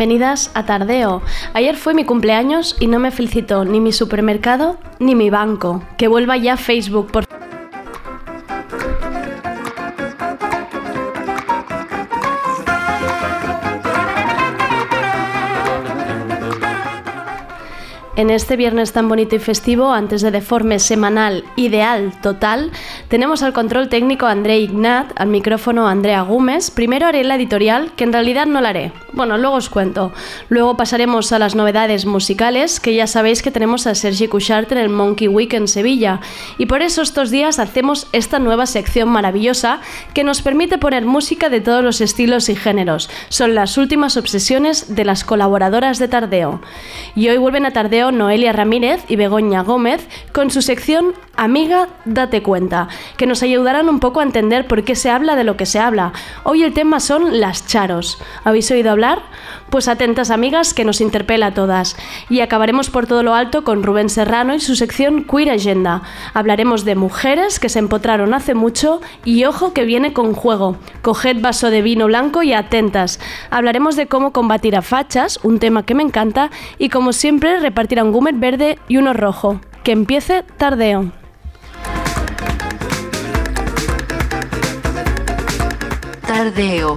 Bienvenidas a Tardeo. Ayer fue mi cumpleaños y no me felicitó ni mi supermercado ni mi banco. Que vuelva ya Facebook, por En este viernes tan bonito y festivo, antes de Deforme semanal ideal total, tenemos al control técnico André Ignat, al micrófono Andrea Gómez. Primero haré la editorial, que en realidad no la haré. Bueno, luego os cuento. Luego pasaremos a las novedades musicales, que ya sabéis que tenemos a Sergi Cuchart en el Monkey Week en Sevilla. Y por eso estos días hacemos esta nueva sección maravillosa que nos permite poner música de todos los estilos y géneros. Son las últimas obsesiones de las colaboradoras de Tardeo. Y hoy vuelven a Tardeo Noelia Ramírez y Begoña Gómez con su sección Amiga, date cuenta, que nos ayudarán un poco a entender por qué se habla de lo que se habla. Hoy el tema son las charos. ¿Habéis oído hablar? Pues atentas amigas que nos interpela a todas. Y acabaremos por todo lo alto con Rubén Serrano y su sección Queer Agenda. Hablaremos de mujeres que se empotraron hace mucho y ojo que viene con juego. Coged vaso de vino blanco y atentas. Hablaremos de cómo combatir a fachas, un tema que me encanta, y como siempre repartir un gumet verde y uno rojo. Que empiece tardeo. Tardeo.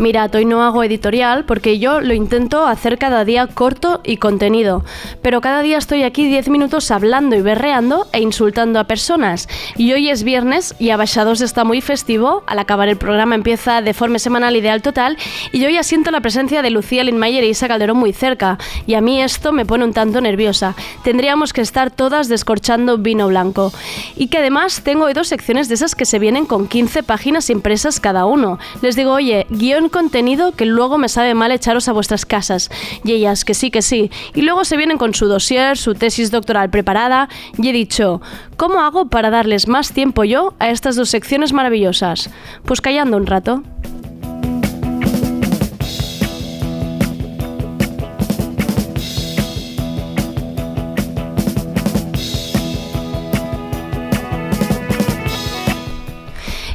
Mirad, hoy no hago editorial porque yo lo intento hacer cada día corto y contenido, pero cada día estoy aquí 10 minutos hablando y berreando e insultando a personas. Y hoy es viernes y Abaixados está muy festivo, al acabar el programa empieza de forma semanal ideal total y yo ya siento la presencia de Lucía Lindmayer y Isa Calderón muy cerca y a mí esto me pone un tanto nerviosa. Tendríamos que estar todas descorchando vino blanco. Y que además tengo hoy dos secciones de esas que se vienen con 15 páginas impresas cada uno. Les digo, oye, guion contenido que luego me sabe mal echaros a vuestras casas. Y ellas, que sí, que sí. Y luego se vienen con su dossier, su tesis doctoral preparada. Y he dicho, ¿cómo hago para darles más tiempo yo a estas dos secciones maravillosas? Pues callando un rato.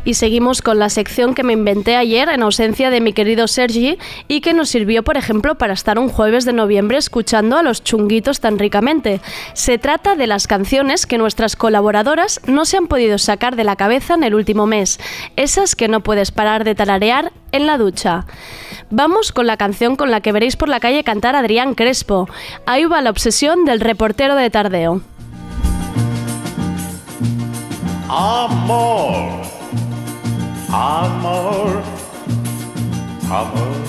Y seguimos con la sección que me inventé ayer en ausencia de mi querido Sergi y que nos sirvió, por ejemplo, para estar un jueves de noviembre escuchando a los chunguitos tan ricamente. Se trata de las canciones que nuestras colaboradoras no se han podido sacar de la cabeza en el último mes, esas que no puedes parar de tararear en la ducha. Vamos con la canción con la que veréis por la calle cantar Adrián Crespo. Ahí va la obsesión del reportero de Tardeo. Amor Amor, amor,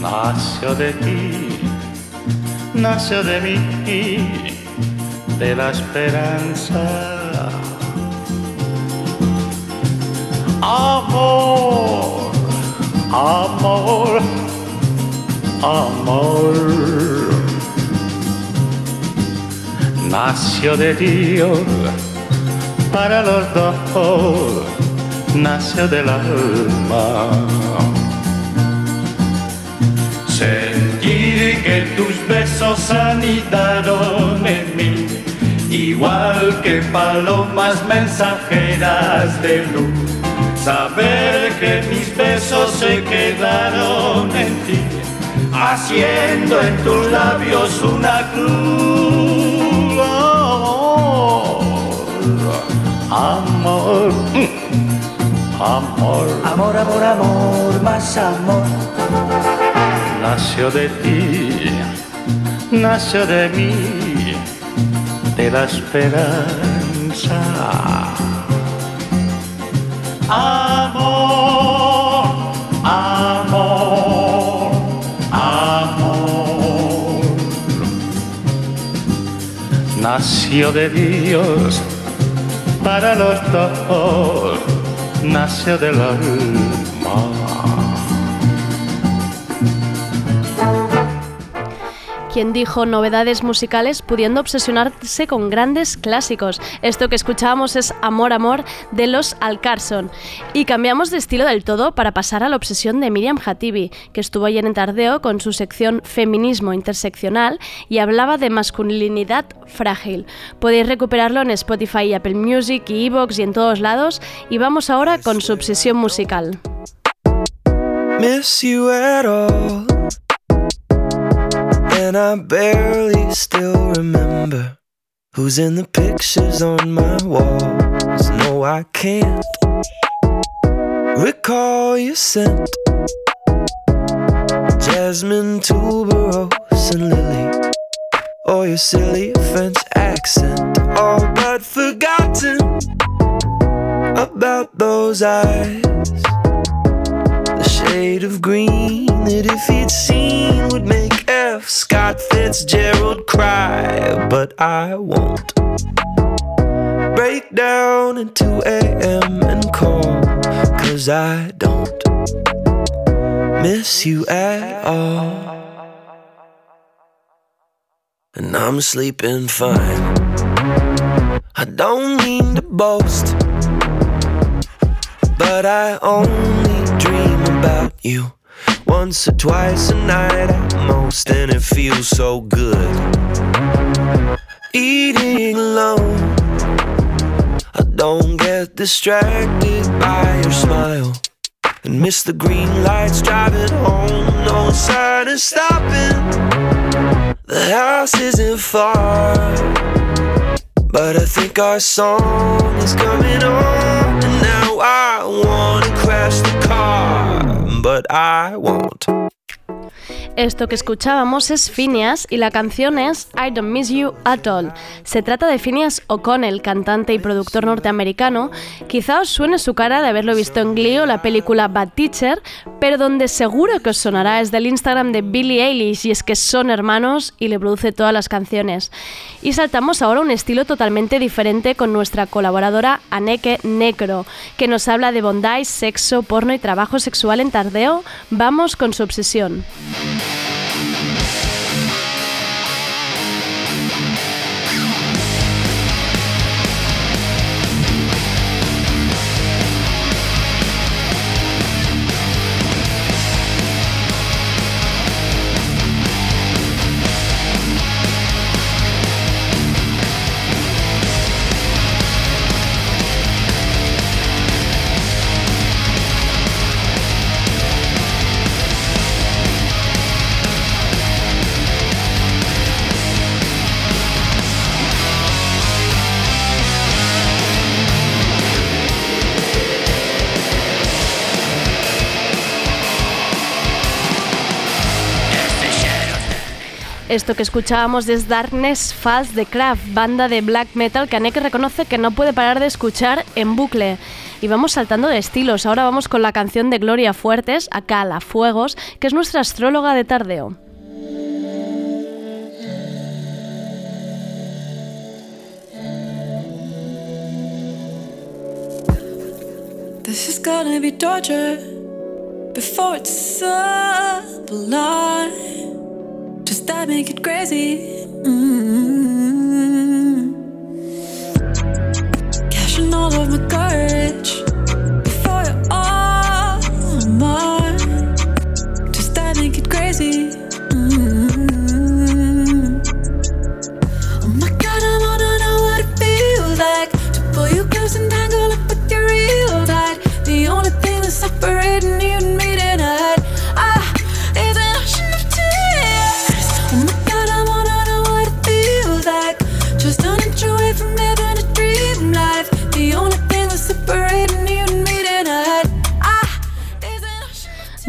nació de ti, nació de mí, de la esperanza. Amor, amor, amor. Nació de Dios para los dos nació del alma. Sentir que tus besos anidaron en mí igual que palomas mensajeras de luz. Saber que mis besos se quedaron en ti, haciendo en tus labios una cruz. Amor, amor, Amor, amor, amor, más amor. nació de ti, nació de mí, de la esperanza. Amor, amor, amor. Nació de Dios para los dos, nació del alma. Quien dijo novedades musicales pudiendo obsesionarse con grandes clásicos. Esto que escuchábamos es Amor Amor de los Alcarson. Y cambiamos de estilo del todo para pasar a la obsesión de Miriam Hatibi, que estuvo ayer en Tardeo con su sección Feminismo Interseccional y hablaba de masculinidad frágil. Podéis recuperarlo en Spotify y Apple Music y Evox y en todos lados. Y vamos ahora con su obsesión musical. And I barely still remember who's in the pictures on my walls. No, I can't recall your scent. Jasmine, tuberose, and lily. Or your silly French accent. All but forgotten about those eyes shade of green that if he'd seen would make F. Scott Fitzgerald cry, but I won't. Break down at 2 a.m. and call, cause I don't miss you at all. And I'm sleeping fine. I don't mean to boast, but I only dream about you once or twice a night at most, and it feels so good. Eating alone, I don't get distracted by your smile. And miss the green lights driving home, no sign of stopping. The house isn't far, but I think our song is coming on. And now I wanna crash the car, what I want. Esto que escuchábamos es Phineas y la canción es I Don't Miss You At All. Se trata de Phineas O'Connell, cantante y productor norteamericano. Quizá os suene su cara de haberlo visto en Glee o la película Bad Teacher, pero donde seguro que os sonará es del Instagram de Billie Eilish y es que son hermanos y le produce todas las canciones. Y saltamos ahora un estilo totalmente diferente con nuestra colaboradora Aneke Necro, que nos habla de bondage, sexo, porno y trabajo sexual en tardeo. Vamos con su obsesión. Thank you. Esto que escuchábamos es Darkness Falls de Kraft, banda de black metal que Aneke reconoce que no puede parar de escuchar en bucle. Y vamos saltando de estilos. Ahora vamos con la canción de Gloria Fuertes, acá La Fuegos, que es nuestra astróloga de tardeo. Does that make it crazy? Mm. Cashing all of my courage before you're all mine. Does that make it crazy?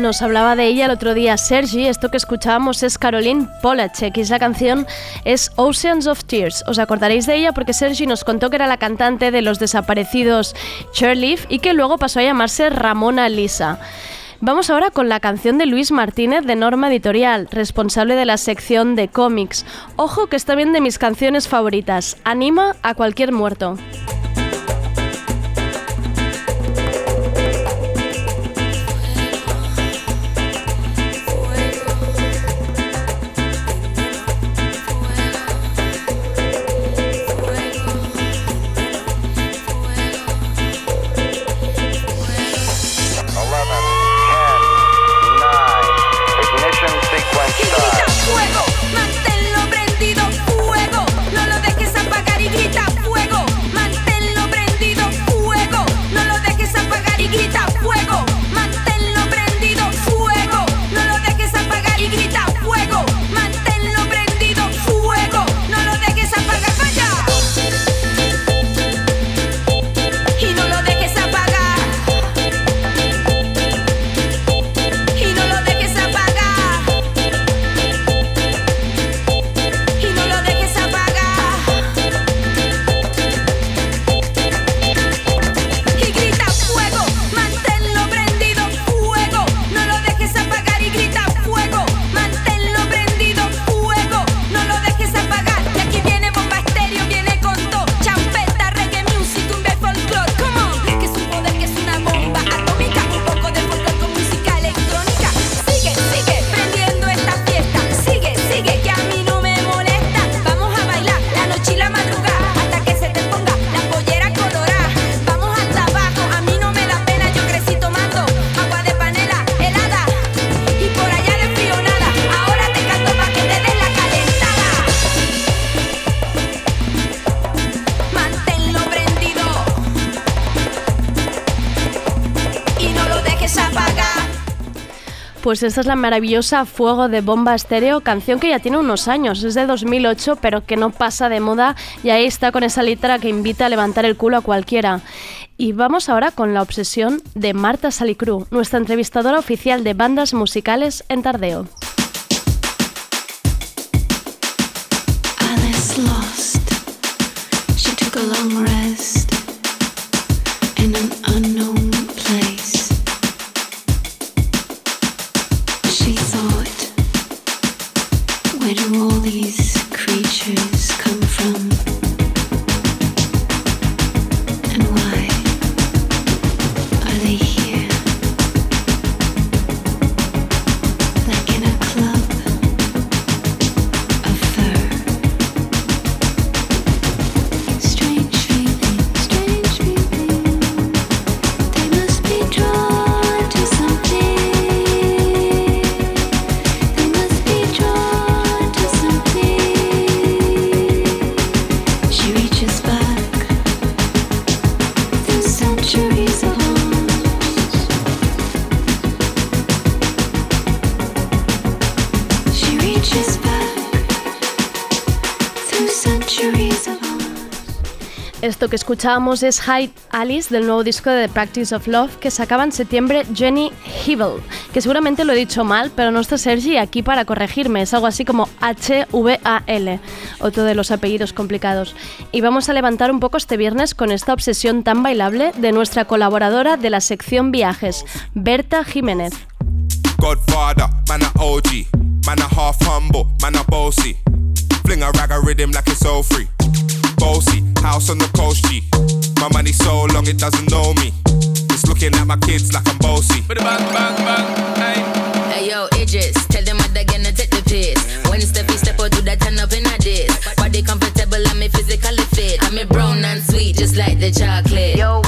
Nos hablaba de ella el otro día Sergi, esto que escuchábamos es Caroline Polachek y la canción es Oceans of Tears. Os acordaréis de ella porque Sergi nos contó que era la cantante de los desaparecidos Cherleaf y que luego pasó a llamarse Ramona Lisa. Vamos ahora con la canción de Luis Martínez de Norma Editorial, responsable de la sección de cómics. Ojo que está bien de mis canciones favoritas. Anima a cualquier muerto. Pues esta es la maravillosa Fuego de Bomba Estéreo, canción que ya tiene unos años, es de 2008, pero que no pasa de moda y ahí está con esa letra que invita a levantar el culo a cualquiera. Y vamos ahora con la obsesión de Marta Salicru, nuestra entrevistadora oficial de bandas musicales en Tardeo. Alice Esto que escuchábamos es Hide Alice del nuevo disco de The Practice of Love que sacaba en septiembre Jenny Hebel, que seguramente lo he dicho mal, pero no está Sergi aquí para corregirme, es algo así como H-V-A-L, otro de los apellidos complicados. Y vamos a levantar un poco este viernes con esta obsesión tan bailable de nuestra colaboradora de la sección viajes, Berta Jiménez. Godfather, man OG, man a half humble, man a bossy. Fling a rag a rhythm like it's all free. Bossy, house on the coast G. My money so long it doesn't know me. It's looking at my kids like I'm bossy. Bang, bang, bang, hey. Hey yo, Idris, tell them what they're gonna take the piss. When Steffi step out, do that turn up in a this. Body comfortable, I'm me physically fit. I'm a brown and sweet, just like the chocolate. Yo,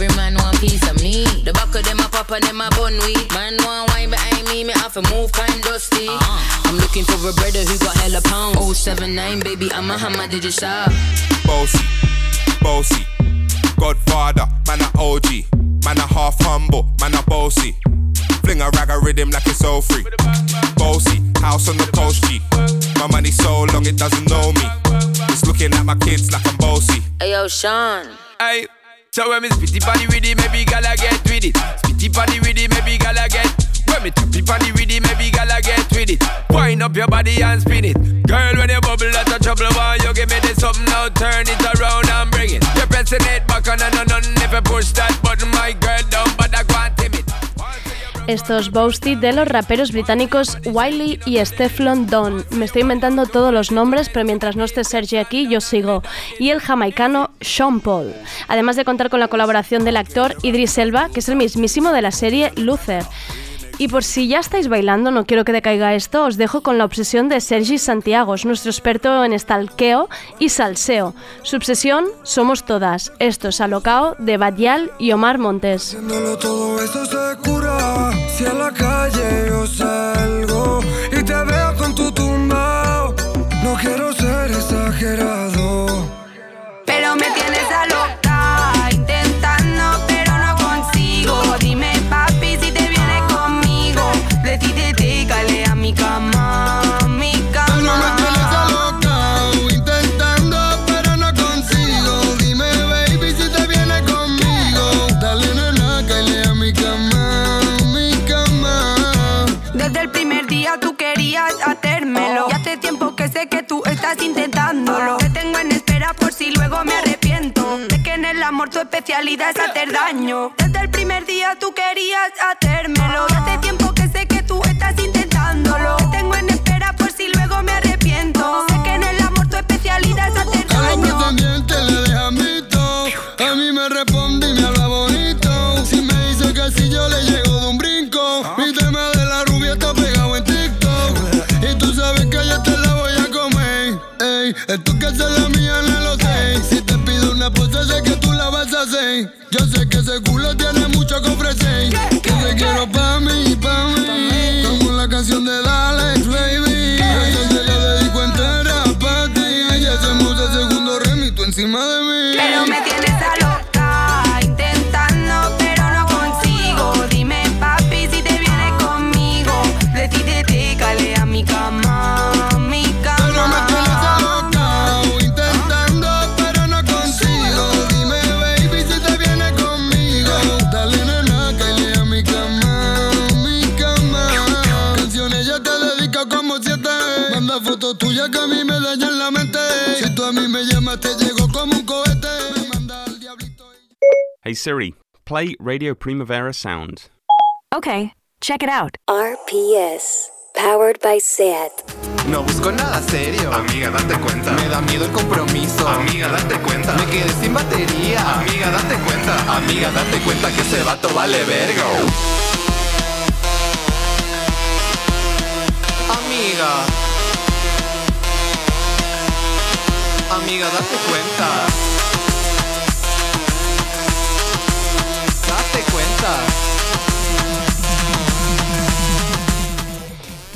Every man want piece of me. The back of them a pop and them a bun weed. Man want wine behind me, me have to move kind dusty. Uh-huh. I'm looking for a brother who got hella pound. 079, baby, I'm a hammer, did you shop? Bossy, bossy. Godfather, man a OG. Man a half humble, man a bossy. Fling a rag a rhythm like it's all free. Bossy, house on the coast G. My money so long it doesn't know me. It's looking at my kids like I'm bossy. Hey, yo, Sean. Hey, so when me spitty body with it, maybe gala get with it. Spitty body with it, maybe gala get. When me tappy body with it, maybe gala get with it. Wind up your body and spin it. Girl, when you bubble, that's a trouble. Why you give me this something now? Turn it around and bring it. You're pressing it back on and on and if you push that button, my girl Estos Boasty de los raperos británicos Wiley y Steflon Don. Me estoy inventando todos los nombres, pero mientras no esté Sergi aquí, yo sigo. Y el jamaicano Sean Paul. Además de contar con la colaboración del actor Idris Elba, que es el mismísimo de la serie Luther. Y por si ya estáis bailando, no quiero que decaiga esto, os dejo con la obsesión de Sergi Santiago, es nuestro experto en estalqueo y salseo. Su obsesión somos todas. Esto es Alocao de Badial y Omar Montes. No quiero ser exagerado. Que estás intentándolo. Te tengo en espera por si luego me arrepiento. Sé que en el amor tu especialidad es hacer daño. Desde el primer día tú querías hacérmelo. Y hace tiempo que sé que tú estás intentándolo. Te tengo en espera por si luego me arrepiento. Sé que en el amor tu especialidad es hacer daño. Ey, es tú que haces la mía, no lo sé. Si te pido una pose, sé que tú la vas a hacer. Yo sé que ese culo tiene mucho que ofrecer. Que te quiero pa' mí, pa' mí. Como la canción de Hey Siri, play Radio Primavera Sound. Okay, check it out. RPS, powered by SAT. No busco nada serio. Amiga, date cuenta. Me da miedo el compromiso. Amiga, date cuenta. Me quedé sin batería. Amiga, date cuenta. Amiga, date cuenta que ese vato vale verga. Amiga. Amiga, date cuenta.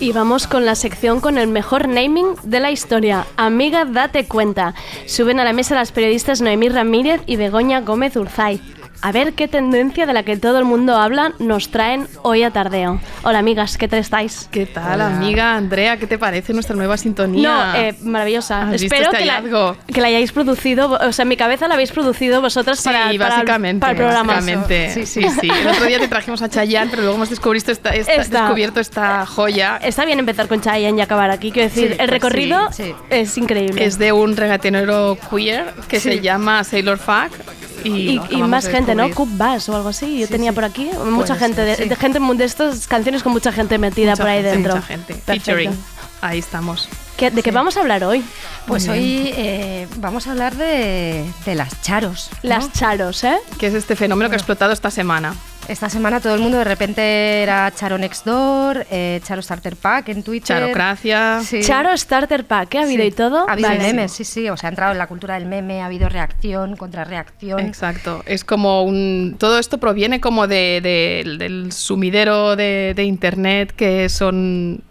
Y vamos con la sección con el mejor naming de la historia. Amiga, date cuenta. Suben a la mesa las periodistas Noemí Ramírez y Begoña Gómez Urzay. A ver qué tendencia de la que todo el mundo habla nos traen hoy a tardeo. Hola amigas, ¿qué tal estáis? ¿Qué tal, amiga Andrea? ¿Qué te parece nuestra nueva sintonía? No, eh, maravillosa. ¿Has visto Espero este que, la, hallazgo? que la hayáis producido, o sea, en mi cabeza la habéis producido vosotras Sí, para, para- básicamente. para el programa. básicamente. Sí, sí, sí. El otro día te trajimos a Chayanne, pero luego hemos descubierto esta, esta- Esta. descubierto esta joya. Está bien empezar con Chayanne y acabar aquí. Quiero decir, Sí, el recorrido sí, sí. es increíble. Es de un regatenero queer que Sí. se llama Sailor Fuck. Y, más gente, ¿no? Cup Bass o algo así. Yo Sí, tenía sí. por aquí mucha Puede gente, de, sí. gente de estas canciones con mucha gente metida Mucha por ahí gente, dentro. Mucha gente. Featuring. Ahí estamos. ¿Qué- ¿De qué vamos a hablar hoy? Pues bien. hoy eh, vamos a hablar de, de las charos. ¿no? Las charos, ¿eh? Que es este fenómeno que ha explotado esta semana. Esta semana todo el mundo de repente era Charo Next Door, eh, Charo Starter Pack en Twitter. Charocracia. Sí. Charo Starter Pack, ¿eh? ¿Ha habido Sí. y todo? Ha habido Vale. memes, sí, sí. O sea, ha entrado en la cultura del meme, ha habido reacción, contrarreacción. Exacto. Es como un. Todo esto proviene como de, de- del sumidero de, de internet que son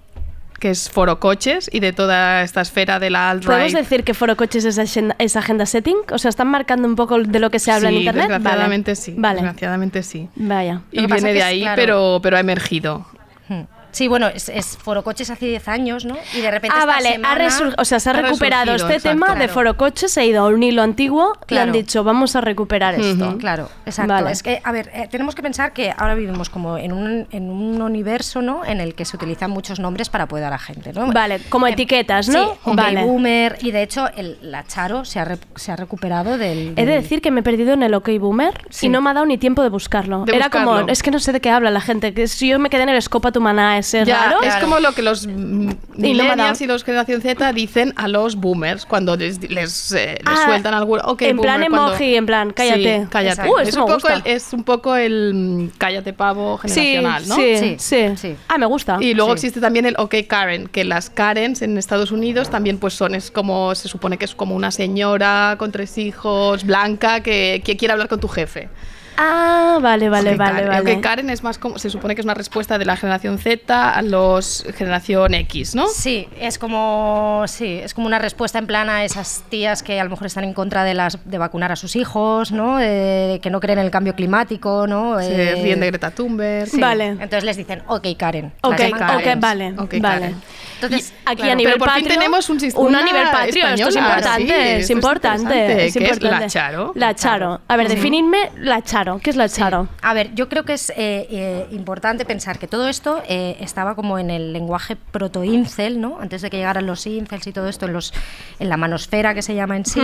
que es Foro Coches y de toda esta esfera de la alt ¿Podemos decir que Foro Coches es agenda, es agenda setting? O sea, ¿están marcando un poco de lo que se habla en Internet? desgraciadamente vale. sí. Vale. Desgraciadamente sí. Vaya. Y viene de ahí, pero, pero ha emergido. Hmm. Sí, bueno, es, es Forocoches hace 10 años, ¿no? Y de repente Ah, esta vale, semana- ha o sea, se ha, ha recuperado este exacto. tema de Claro. Foro Coches, se ha ido a un hilo antiguo y han Claro. dicho, vamos a recuperar esto. Claro, exacto. Vale. Es que, a ver, eh, tenemos que pensar que ahora vivimos como en un, en un universo, ¿no? En el que se utilizan muchos nombres para apoyar a la gente, ¿no? Vale, como Em, etiquetas, ¿no? Sí, Vale. boomer. Y de hecho, el, la Charo se ha, re- se ha recuperado del, He de del- decir que me he perdido en el OK Boomer Sí. y no me ha dado ni tiempo de buscarlo. De Era buscarlo. como, es que no sé de qué habla la gente, que si yo me quedé en el Escopa tu maná ese Ya, raro. es como lo que los mm, millennials y los generación Z dicen a los boomers cuando les, les, eh, les Ah, sueltan algún ok, en plan boomer, cuando- emoji, en plan, cállate. Sí, cállate. Uh, es, un me poco el, gusta. es un poco el mm, cállate pavo sí, generacional, ¿no? sí, sí, Ah, me gusta. Y luego Sí. existe también el OK Karen, que las Karens en Estados Unidos también pues son, es como, se supone que es como una señora con tres hijos, blanca, que, que quiere hablar con tu jefe. Ah, vale, vale, vale, Karen. vale. Karen es más como, se supone que es una respuesta de la generación Z a los generación X, ¿no? Sí, es como sí, es como una respuesta en plan a esas tías que a lo mejor están en contra de las de vacunar a sus hijos, ¿no? De- que no creen en el cambio climático, ¿no? Se Eh, ríen de Greta Thunberg. sí. Vale. Entonces les dicen, ok, Karen. Ok, Las llaman ok, Karens. vale, Ok, vale. Karen. Entonces, aquí claro, a nivel pero por fin patrio, tenemos un sistema una nivel patrio, esto es española, importante, sí, es esto es importante, es que es importante. la Charo. La Charo. A ver, Sí. definidme la Charo. ¿Qué es la Charo? A ver, yo creo que es eh, eh, importante pensar que todo esto eh, estaba como en el lenguaje proto-incel, ¿no? Antes de que llegaran los incels y todo esto en, los, en la manosfera que se llama en sí,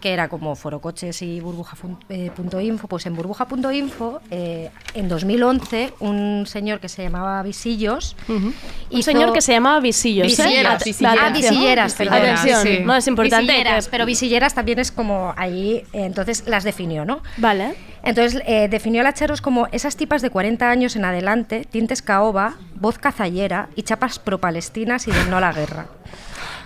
que era como forocoches y burbuja.info. Pues en burbuja.info, en 2011, un señor que se llamaba Visillos. Un hizo- señor que se llamaba Visillos. Visilleras. Ah, perdón. Atención, Sí. no es importante. Visilleras, que- pero visilleras también es como ahí, eh, entonces las definió, ¿no? Vale. Entonces eh, definió a las charos como esas tipas de 40 años en adelante, tintes caoba, voz cazallera y chapas pro-palestinas y del no a la guerra.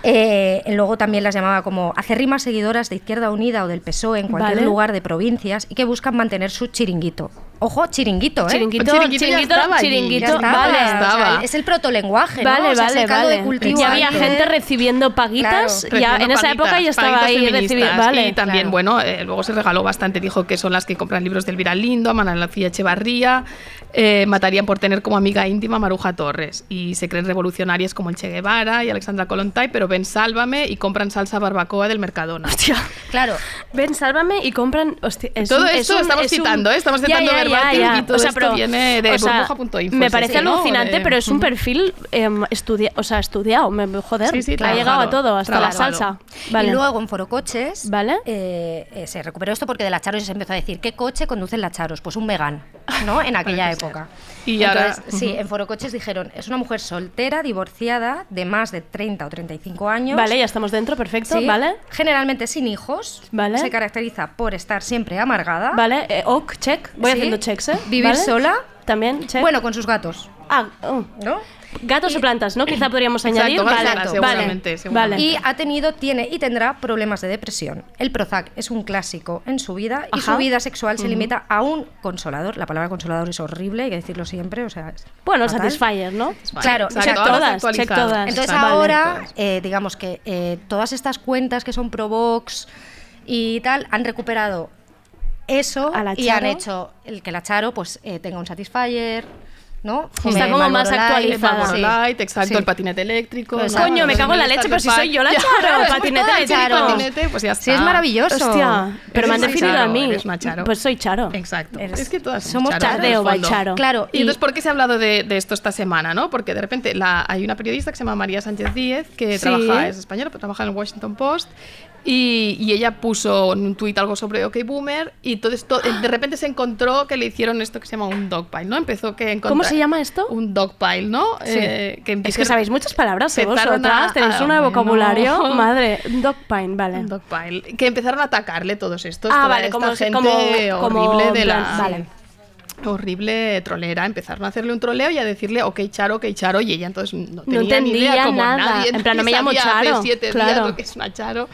Eh, luego también las llamaba como acérrimas seguidoras de Izquierda Unida o del PSOE en cualquier Vale. lugar de provincias y que buscan mantener su chiringuito. Ojo, chiringuito, ¿eh? Chiringuito, Chiringuito ya chiringuito, estaba allí. chiringuito, Ya estaba, vale. o sea, Estaba. es el protolenguaje, ¿no? Vale, O sea, es vale, el vale. de cultivo Ya había ahí gente recibiendo paguitas. Claro. ya, en esa época ya estaba paguitas ahí recibiendo. Vale. Y también, claro. bueno, eh, luego se regaló bastante. Dijo que son las que compran libros del Elvira Lindo, a Manuel García Echevarría. eh, matarían por tener como amiga íntima a Maruja Torres. Y se creen revolucionarias como el Che Guevara y Alexandra Kollontai, pero ven Sálvame y compran salsa barbacoa del Mercadona. Hostia. Claro, Ven, sálvame y compran. hostia, es Todo un- es esto un- estamos es un- citando, ¿eh? Estamos Ya, citando ya, ya, verbatim ya. y todo esto viene de o sea, burbuja.info, Me parece alucinante, pero es un perfil em, estudia- o sea, estudiado. Me, joder, Sí, sí, ha llegado a todo, hasta la salsa. Vale. Y luego en Forocoches Vale. eh, eh, se recuperó esto porque de la Charos se empezó a decir ¿qué coche conducen la Charos? Pues un Megan, ¿no? En aquella época. Y ahora- sí, en Forocoches dijeron, es una mujer soltera, divorciada, de más de 30 o 35 años. Vale, ya estamos dentro, perfecto. Sí, Vale. Generalmente sin hijos. Vale. Se caracteriza por estar siempre amargada. Vale, eh, ok, check. Voy Sí. haciendo checks, ¿eh? Vivir ¿Vale? sola. También, check. Bueno, con sus gatos. Ah, oh. ¿No? Gatos o plantas, ¿no? Quizá podríamos Exacto, añadir. gatos, Vale, exacto, vale, seguramente, seguramente. vale. Y ha tenido, tiene y tendrá problemas de depresión. El Prozac es un clásico en su vida y Ajá. su vida sexual se limita a un consolador. La palabra consolador es horrible, hay que decirlo siempre. O sea, es Bueno, fatal. Satisfyer, ¿no? Claro, check todas, check todas. Entonces Vale. ahora, eh, digamos que eh, todas estas cuentas que son Provox y tal han recuperado eso A la y han Charo. hecho el que la Charo pues eh, tenga un Satisfyer, ¿no? Está Eh, como más Light, actualizada. Sí. Light, exacto, Sí. el patinete eléctrico. Pues, ¿no? Coño, me cago en la leche, pero si soy yo la Ya, Charo, claro, patinete eléctrico. Patinete, pues ya Sí, es está. maravilloso. Hostia, pero me han definido a mí. Charo. Pues soy Charo. Exacto. Eres- Es que todas somos Charo. Charo. Claro, Y, y- entonces, ¿por qué se ha hablado de, de esto esta semana? ¿no? Porque de repente la- hay una periodista que se llama María Sánchez Díez, que Sí. trabaja, es española, pero trabaja en el Washington Post, y, y ella puso en un tuit algo sobre OK Boomer, y todo esto, de repente se encontró que le hicieron esto que se llama un dogpile, ¿no? Empezó que encontrar- ¿Cómo se llama esto? Un dogpile, ¿no? Sí. Eh, que Es que sabéis muchas palabras, ¿eh? Vosotras tenéis un vocabulario. no. Madre, dogpine, vale. Un dogpile. Que empezaron a atacarle todos estos. Ah, toda vale, esta como- gente como- como horrible de la. vale. Horrible trolera. Empezaron a hacerle un troleo y a decirle, ok, Charo, ok, Charo. Y ella entonces no tenía ni entendía idea, como nada. nadie. En plan, no me llamo Charo, Hace siete claro. días lo que es una Charo.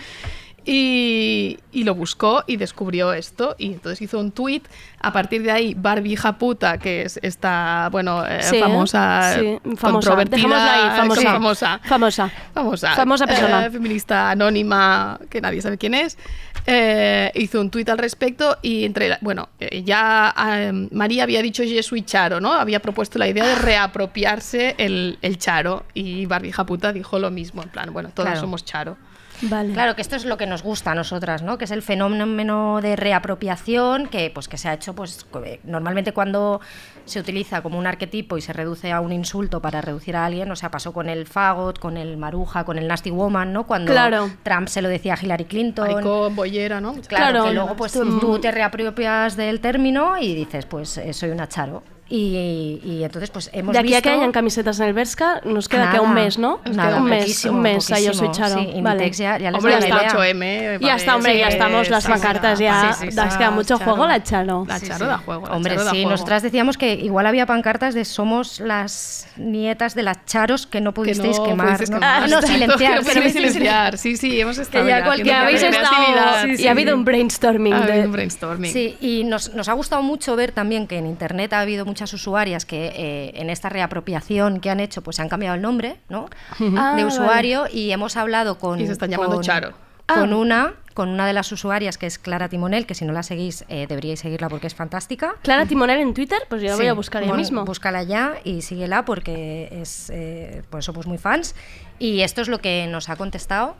Y, y lo buscó y descubrió esto. Y entonces hizo un tweet. A partir de ahí, Barbie hija puta, que es esta, bueno, eh, Sí, famosa, sí, famosa. controvertida, ahí, famosa. famosa, Famosa. famosa, Famosa persona. eh, feminista anónima que nadie sabe quién es, eh, hizo un tuit al respecto y entre, la- bueno, eh, ya eh, María había dicho Je suis Charo, ¿no? Había propuesto la idea de reapropiarse el, el Charo y Barbie Japuta dijo lo mismo, en plan, bueno, todas Claro. somos Charo. Vale. Claro, que esto es lo que nos gusta a nosotras, ¿no? Que es el fenómeno de reapropiación que, pues, que se ha hecho, pues, eh, normalmente cuando se utiliza como un arquetipo y se reduce a un insulto para reducir a alguien, o sea, pasó con el fagot, con el maruja, con el nasty woman, ¿no? Cuando Claro. Trump se lo decía a Hillary Clinton. Maricón, bollera, ¿no? Claro, Claro, que luego pues tú te reapropias del término y dices, pues eh, soy una charo. Y, y entonces pues hemos de aquí visto... a que hayan camisetas en el Berska, nos queda que Nada, un mes, ¿no? nada, un mes, un mes, ahí yo soy poquísimo, Charo. sí, vale. Ya- ya les Hombre, da ya la está idea. 8M. Ya está, hombre, ya sí, estamos, las pancartas ya, sí, sí, das sí. que da mucho Charo. juego la Charo. La Charo da juego. la Hombre, Charo da sí, nosotras decíamos que igual había pancartas de somos las nietas de las charos que no pudisteis no quemar. pudisteis ¿no? quemar. Ah, no, silenciar. que silenciar. Sí, sí, hemos estado Que ya ya habéis estado y ha habido un brainstorming Ha habido de un brainstorming. Sí, y nos, nos ha gustado mucho ver también que en Internet ha habido muchas usuarias que eh, en esta reapropiación que han hecho, pues se han cambiado el nombre, ¿no? Ah, de vale. usuario y hemos hablado con... Y se están llamando con- Charo. Con Ah. una, con una de las usuarias que es Clara Timonel, que si no la seguís eh, deberíais seguirla porque es fantástica. Clara Timonel en Twitter, pues yo la voy Sí, a buscar ya bueno, mismo. Búscala ya y síguela porque es, eh, pues somos muy fans. Y esto es lo que nos ha contestado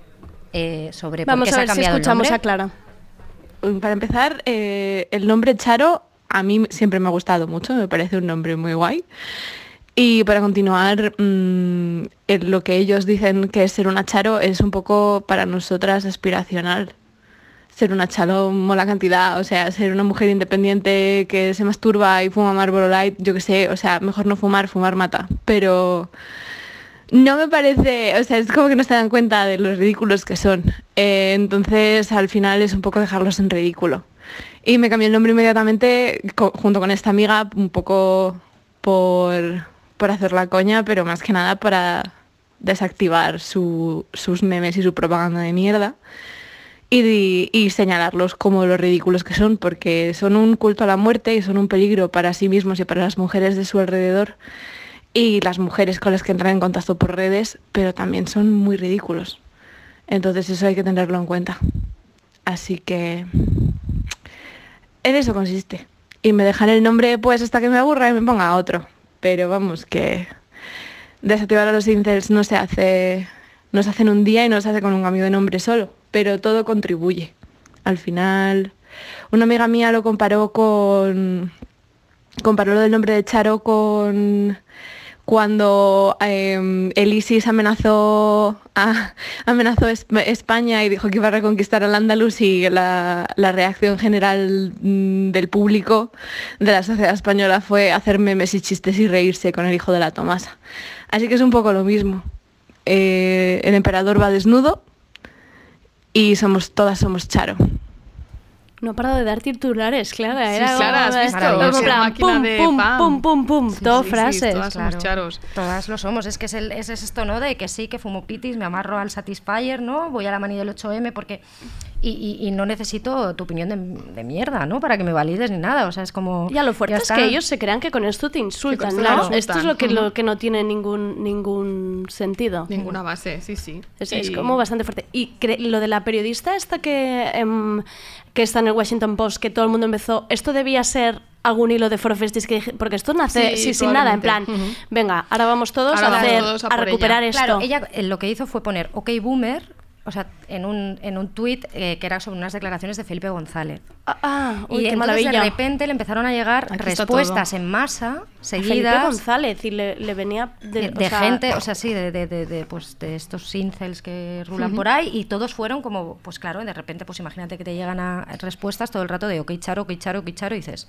eh, sobre por Vamos qué a se ha ver si cambiado el escuchamos nombre. a Clara. Para empezar, eh, el nombre Charo a mí siempre me ha gustado mucho, me parece un nombre muy guay. Y para continuar, mm, lo que ellos dicen que es ser una Charo es un poco para nosotras aspiracional. Ser una Charo mola cantidad, o sea, ser una mujer independiente que se masturba y fuma Marlboro Light, yo qué sé, o sea, mejor no fumar, fumar mata. Pero no me parece, o sea, es como que no se dan cuenta de los ridículos que son. Eh, entonces, al final es un poco dejarlos en ridículo. Y me cambié el nombre inmediatamente junto con esta amiga, un poco por, por hacer la coña, pero más que nada para desactivar su- sus memes y su propaganda de mierda. Y, y señalarlos como los ridículos que son, porque son un culto a la muerte y son un peligro para sí mismos y para las mujeres de su alrededor y las mujeres con las que entran en contacto por redes, pero también son muy ridículos. Entonces eso hay que tenerlo en cuenta. Así que en eso consiste. Y me dejaré el nombre pues hasta que me aburra y me ponga otro. Pero vamos, que desactivar a los incels no se hace, no se hace en un día y no se hace con un cambio de nombre solo, pero todo contribuye. Al final, una amiga mía lo comparó con comparó lo del nombre de Charo con cuando eh, el ISIS amenazó, a- amenazó Es- España y dijo que iba a reconquistar al Andalus y la, la reacción general mm, del público de la sociedad española fue hacer memes y chistes y reírse con el hijo de la Tomasa. Así que es un poco lo mismo. Eh, el emperador va desnudo y somos todas somos Charo. No ha parado de dar titulares, Clara. Sí, Era Clara, has como- visto, como plan, máquina pum, de pum, pam. pum, pum, pum, Sí, todo sí, sí, frases. todas somos charos. Todas lo somos. Es que es, el- es esto, ¿no? De que sí, que fumo pitis, me amarro al Satisfyer, ¿no? Voy a la manía del 8M porque... Y, y- y no necesito tu opinión de, de mierda, ¿no? Para que me valides ni nada. O sea, es como... Ya lo fuerte ya es que ellos se crean que con esto te insultan, insultan. Esto es lo que, lo que no tiene ningún, ningún sentido. Ninguna base, sí, sí. Es, Y- es como bastante fuerte. Y cre- lo de la periodista esta que, em, que está en el Washington Post, que todo el mundo empezó, esto debía ser algún hilo de Foro Festis, que dije- porque esto nace Sí, sí, sin nada, en plan, venga, ahora vamos todos Ahora a, vamos hacer, todos a recuperar ella. esto. Claro, ella eh, lo que hizo fue poner OK Boomer, o sea, en un, en un tuit eh, que era sobre unas declaraciones de Felipe González. Ah, ah, uy, y entonces maravilla. de repente le empezaron a llegar Aquí respuestas en masa, A Felipe seguidas. González y le, le venía de, de, o de sea, gente, o sea, sí, de, de, de, de, pues, de estos incels que rulan por ahí y todos fueron como, pues claro, de repente, pues imagínate que te llegan a respuestas todo el rato de ok, Charo, ok, Charo, ok, Charo, y dices,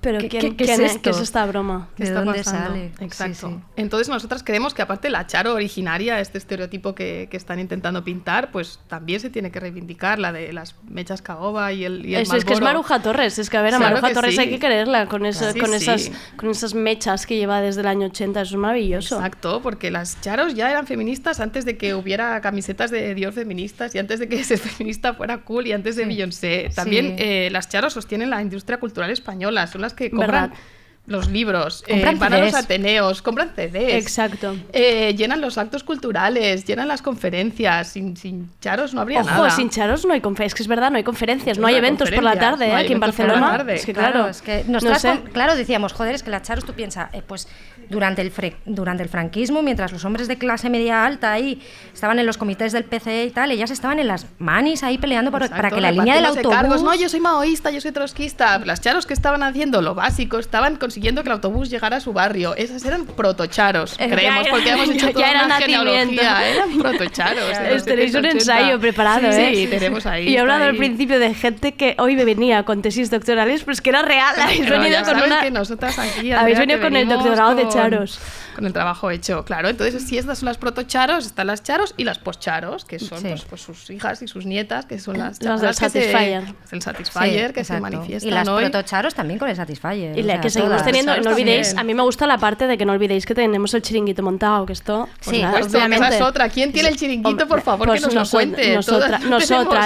Pero ¿Qué- ¿quién, qué- qué quién es es, ¿Qué es esto? esta broma? ¿Qué ¿De está dónde pasando? sale? Exacto. Sí, sí. Entonces nosotras creemos que aparte la Charo originaria, este estereotipo que, que están intentando pintar, pues también se tiene que reivindicar, la de las mechas caoba y el, y el Es, es que es. Maruja Torres, es que a ver, a Claro Maruja Torres sí. hay que quererla con, eso- con, sí. Esas, con esas mechas que lleva desde el año 80, eso es maravilloso. Exacto, porque las charos ya eran feministas antes de que hubiera camisetas de Dior feministas y antes de que ser feminista fuera cool y antes de Beyoncé. También Sí. eh, las charos sostienen la industria cultural española, son las que compran ¿Verdad? los libros, eh, Compran van a los ateneos, compran CDs. Exacto. eh, llenan los actos culturales, llenan las conferencias. Sin, sin charos no habría Ojo, nada. sin charos no hay conferencias, es que es verdad, no hay conferencias, no No hay eventos por la tarde, no ¿eh? hay aquí en eventos por la Barcelona. tarde. Es que Claro, claro, es que no nosotras, sé. con- claro, decíamos, joder, es que las charos, tú piensas, eh, pues durante el, durante el franquismo, mientras los hombres de clase media alta ahí estaban en los comités del PCE y tal, ellas estaban en las manis ahí peleando para Exacto, que la línea del autobús... cargos. No, yo soy maoísta, yo soy trotskista. Las charos que estaban haciendo lo básico, estaban consiguiendo que el autobús llegara a su barrio. Esas eran protocharos, Eh, ya creemos, era- porque hemos hecho ya toda era una genealogía. Eran protocharos. Tenéis un 70, ensayo preparado, sí, ¿eh? Sí, tenemos ahí. Y he hablado al principio de gente que hoy me venía con tesis doctorales, pero es que era real. Habéis Pero venido ya con sabes una... que nosotras aquí, Habéis venido con el doctorado de con- charos. Con el trabajo hecho, claro. Entonces, si estas son las protocharos, están las charos y las poscharos, que son Sí. pues, pues sus hijas y sus nietas, que son las Las del chavalas que se- Satisfyer. el Satisfyer, Sí, que se exacto. manifiestan Y las hoy. protocharos también con el Satisfyer. Y o la sea, que seguimos teniendo, no Charos olvidéis, también. a mí me gusta la parte de que no olvidéis que tenemos el chiringuito montado, que esto... pues Sí, nada, Por supuesto, obviamente. esa es otra. ¿Quién tiene el chiringuito? Por favor, pues que nos lo noso- cuente. Nosotras, tenemos, no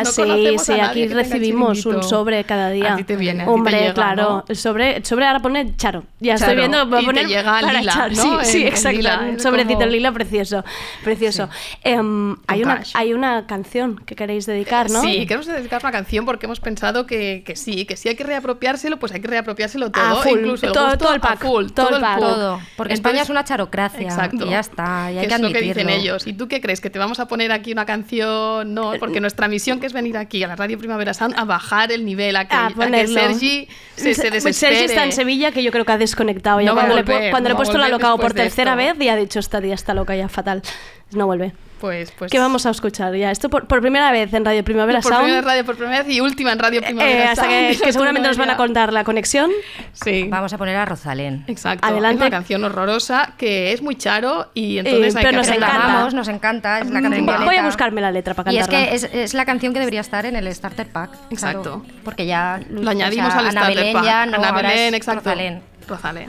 sí, sí, aquí recibimos un sobre cada día. A ti te viene, a ti te Hombre, llega, claro, ¿no? el sobre, el sobre ahora pone Charo. Ya estoy viendo, voy a Y te poner llega para lila, Charo. ¿no? Sí, sí, Exacto. lila, un sobrecito como- lila precioso. Precioso. Em, hay, una, hay una canción que queréis dedicar, ¿no? Sí, queremos dedicar una canción porque hemos pensado que, que sí, que si hay que reapropiárselo, pues hay que reapropiárselo todo, A full, incluso el todo- gusto todo el a pack, full, todo el pack. Todo. Porque España es una charocracia. Exacto. Y ya está, y hay que que es lo que dicen ellos. ¿Y tú qué crees? ¿Que te vamos a poner aquí una canción? No, porque nuestra misión que es venir aquí a la Radio Primavera Sound a bajar el nivel, a que, A a que. Sergi se, se desespere. Sergi está en Sevilla, que yo creo que ha desconectado ya. No cuando le, volver, cuando le he no va a puesto la locao por tercera esto. vez y ha dicho, esta tía está loca ya, fatal. No vuelve. Pues, pues ¿Qué vamos a escuchar ya? Esto por, por primera vez en Radio Primavera por Sound. primera vez radio por primera vez y última en Radio Primavera Eh, hasta Sound. que, que seguramente nos van a contar la conexión. Sí. Vamos a poner a Rosalén. Exacto. Adelante. Es una canción horrorosa que es muy charo y entonces Eh, hay pero que nos encanta. amamos, nos encanta, es la canción Venga. violeta. Voy a buscarme la letra para Y es cantarla. que es, es la canción que debería estar en el Starter Pack. claro, Exacto. porque ya Lo añadimos o sea, al Ana starter Belén pack. ya no, Ana Belén, exacto. Rosalén. Rosalén.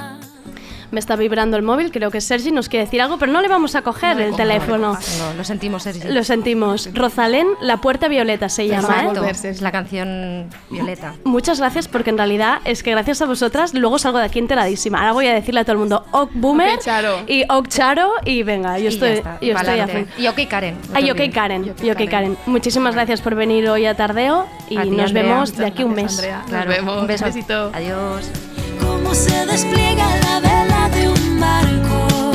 Me está vibrando el móvil, creo que Sergi nos quiere decir algo, pero no le vamos a coger el teléfono. No, lo sentimos, Sergi. Lo sentimos. Rosalén, La Puerta Violeta se llama, ¿eh? Exacto, es la canción violeta. Muchas gracias porque en realidad es que gracias a vosotras luego salgo de aquí enteradísima. Ahora voy a decirle a todo el mundo Ok Boomer Charo. y Ok Charo y venga, yo Y estoy, está, yo estoy a. Y ok Karen. no Ay. Karen, Y ok, y ok Karen. Muchísimas gracias por venir hoy a Tardeo y A ti, nos Andrea. vemos de aquí un mes. Andrea. Nos Claro, vemos. un beso. besito. Adiós. Cómo se despliega la vela de un barco.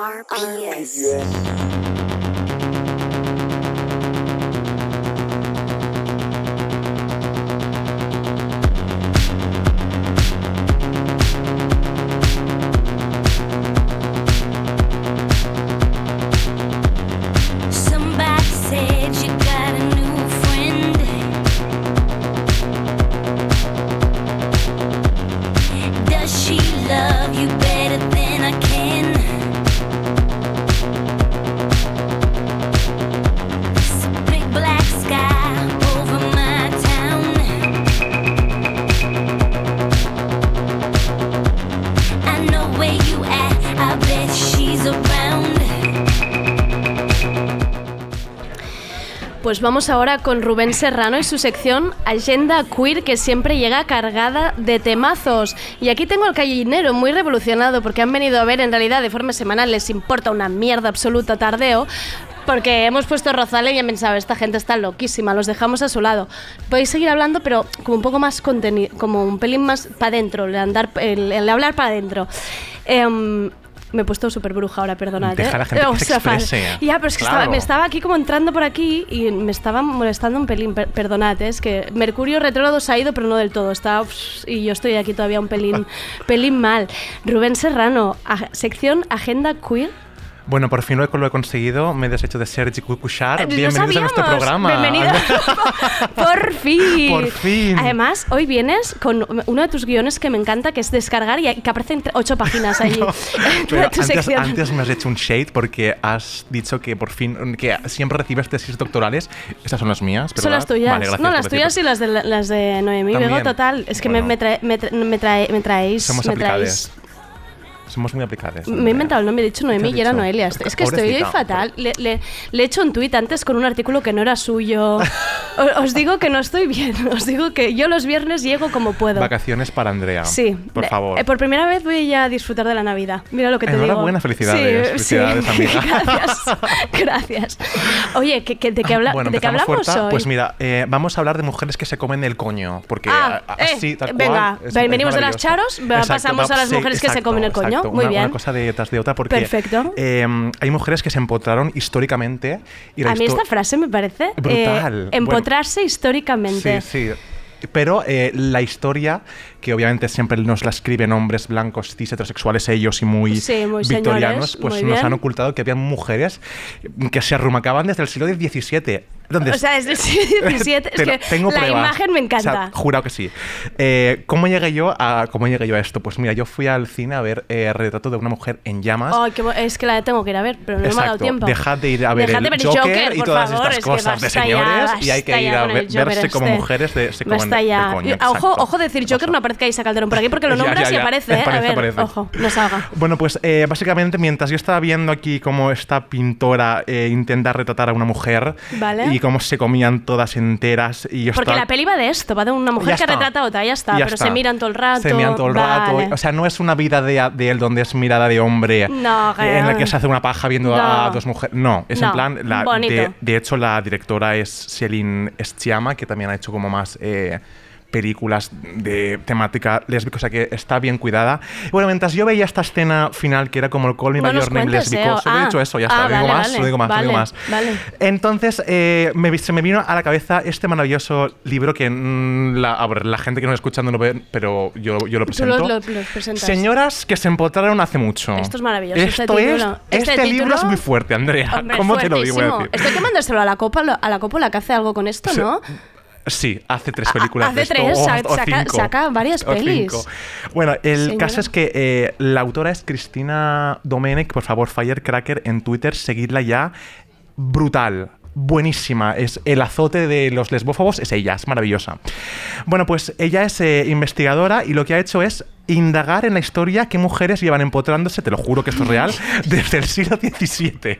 RPS. Somebody Vamos ahora con Rubén Serrano y su sección Agenda Queer que siempre llega cargada de temazos. Y aquí tengo al gallinero muy revolucionado porque han venido a ver en realidad de forma semanal, les importa una mierda absoluta tardeo. Porque hemos puesto Rozale y han pensado, esta gente está loquísima, los dejamos a su lado. Podéis seguir hablando, pero como un poco más contenido, como un pelín más para adentro, el, el, el hablar para adentro. Em, me he puesto súper bruja ahora, perdonad. Deja ¿eh? a la gente que O se sea, fa- exprese. Ya, pero es que Claro. estaba- me estaba aquí como entrando por aquí y me estaba molestando un pelín. per- perdonad, ¿eh? es que Mercurio retrógrado se ha ido, pero no del todo. Está, uff, y yo estoy aquí todavía un pelín, pelín mal. Rubén Serrano, a- sección Agenda Queer. Bueno, por fin lo he, lo he conseguido. Me he deshecho de Sergi Kukushar. Bienvenidos a nuestro programa. Bienvenido. Por fin. Por fin. Además, hoy vienes con uno de tus guiones que me encanta, que es descargar y que aparecen ocho páginas allí. Pero tu antes, sección. antes me has hecho un shade porque has dicho que por fin, que siempre recibes tesis doctorales. Estas son las mías, ¿verdad? Son las tuyas. Vale, gracias no, las tuyas y las de, las de Noemí. Vego, total. Es que me, me, trae- me, tra- me trae- me traéis. Somos me traéis- Somos muy aplicables. Me he inventado el nombre, he dicho Noemí has y era? Noelia. Es que estoy hoy fatal. Le, le- le he hecho un tuit antes con un artículo que no era suyo. O- Os digo que no estoy bien. Os digo que yo los viernes llego como puedo. Vacaciones para Andrea. Sí. Por Eh, favor. eh, por primera vez voy ya a disfrutar de la Navidad. Mira lo que te digo. Enhorabuena, felicidades. Sí, Felicidades, sí. amiga. Gracias. Gracias. Oye, ¿qué- qué- ¿de qué, habla- bueno, ¿de qué hablamos fuerza. hoy? Pues mira, eh, vamos a hablar de mujeres que se comen el coño. Porque Ah, a- eh, así, tal venga, cual, es- ven- es venimos de las charos, va- pasamos a las sí, mujeres que se exacto, comen el coño. Exacto. Muy Una- bien. Una cosa de detrás de otra porque Perfecto. eh, hay mujeres que se empotraron históricamente. Y la A mí histo- esta frase me parece eh, Brutal. empotrarse históricamente. Sí, sí. Pero eh, la historia, que obviamente siempre nos la escriben hombres blancos, cis, heterosexuales, ellos y muy, Sí, victorianos, señores, pues muy nos bien. han ocultado que había mujeres que se arrumacaban desde el siglo XVII. ¿Dónde O sea, desde el siglo XVII, es que tengo la pruebas. imagen me encanta. O sea, jurado que sí. Eh, ¿cómo, llegué yo a, ¿Cómo llegué yo a esto? Pues mira, yo fui al cine a ver eh, Retrato de una mujer en llamas. Qué bo- es que la tengo que ir a ver, pero no me ha dado Exacto. tiempo. Dejad de ir a ver Dejad de el ver Joker, y por todas favor, estas es que cosas de basta ya, señores y hay que ir a Joker verse como este. mujeres de, se comen ya. coño. Y, ojo, exacto. ojo decir Joker, no aparezca Isa Calderón por aquí porque lo Ya, nombras ya, y aparece, ¿eh? Aparece, a ver, aparece. ojo, no salga. Bueno, pues eh, básicamente mientras yo estaba viendo aquí cómo esta pintora eh, intenta retratar a una mujer Vale. y cómo se comían todas enteras y yo Porque estaba- la peli va de esto, va de una mujer que retrata a otra, ya está, pero está. se miran todo el rato. Se miran todo el rato. vale. O sea, no es una vida de, de él donde es mirada de hombre No, en la que se hace una paja viendo a dos mujeres. No, es No, en plan. la- de, de hecho, la directora es Celine Sciamma, que también ha hecho como más. eh, películas de temática lésbica, o sea que está bien cuidada. Bueno, mientras yo veía esta escena final que era como el Call Me No By Your Name lésbico, eh, solo he ah, dicho eso, ya ah, está, no digo vale, más, vale, no digo más, no digo vale, más. Vale. Entonces, eh, me, se me vino a la cabeza este maravilloso libro que mm, la, a ver, la gente que nos está escuchando no ve, pero yo, yo lo Tú presento. lo, lo- lo presentas. Señoras que se empotraron hace mucho. Esto es maravilloso, este Esto es, título. este, Este libro es muy fuerte, Andrea. Hombre, ¿Cómo te lo digo? fuertísimo. decir? Estoy quemándoselo a la copa, a la cópula que hace algo con esto, Sí. ¿no? Sí, hace tres películas hace de esto, tres, o- sa- o saca- cinco. saca varias O pelis. cinco. Bueno, el Señora. caso es que eh, la autora es Cristina Domenech, por favor, Firecracker en Twitter, seguidla ya. Brutal. Buenísima, es el azote de los lesbófobos, es ella, es maravillosa. Bueno, pues ella es eh, investigadora y lo que ha hecho es indagar en la historia qué mujeres llevan empotrándose, te lo juro que esto es real, desde el siglo XVII.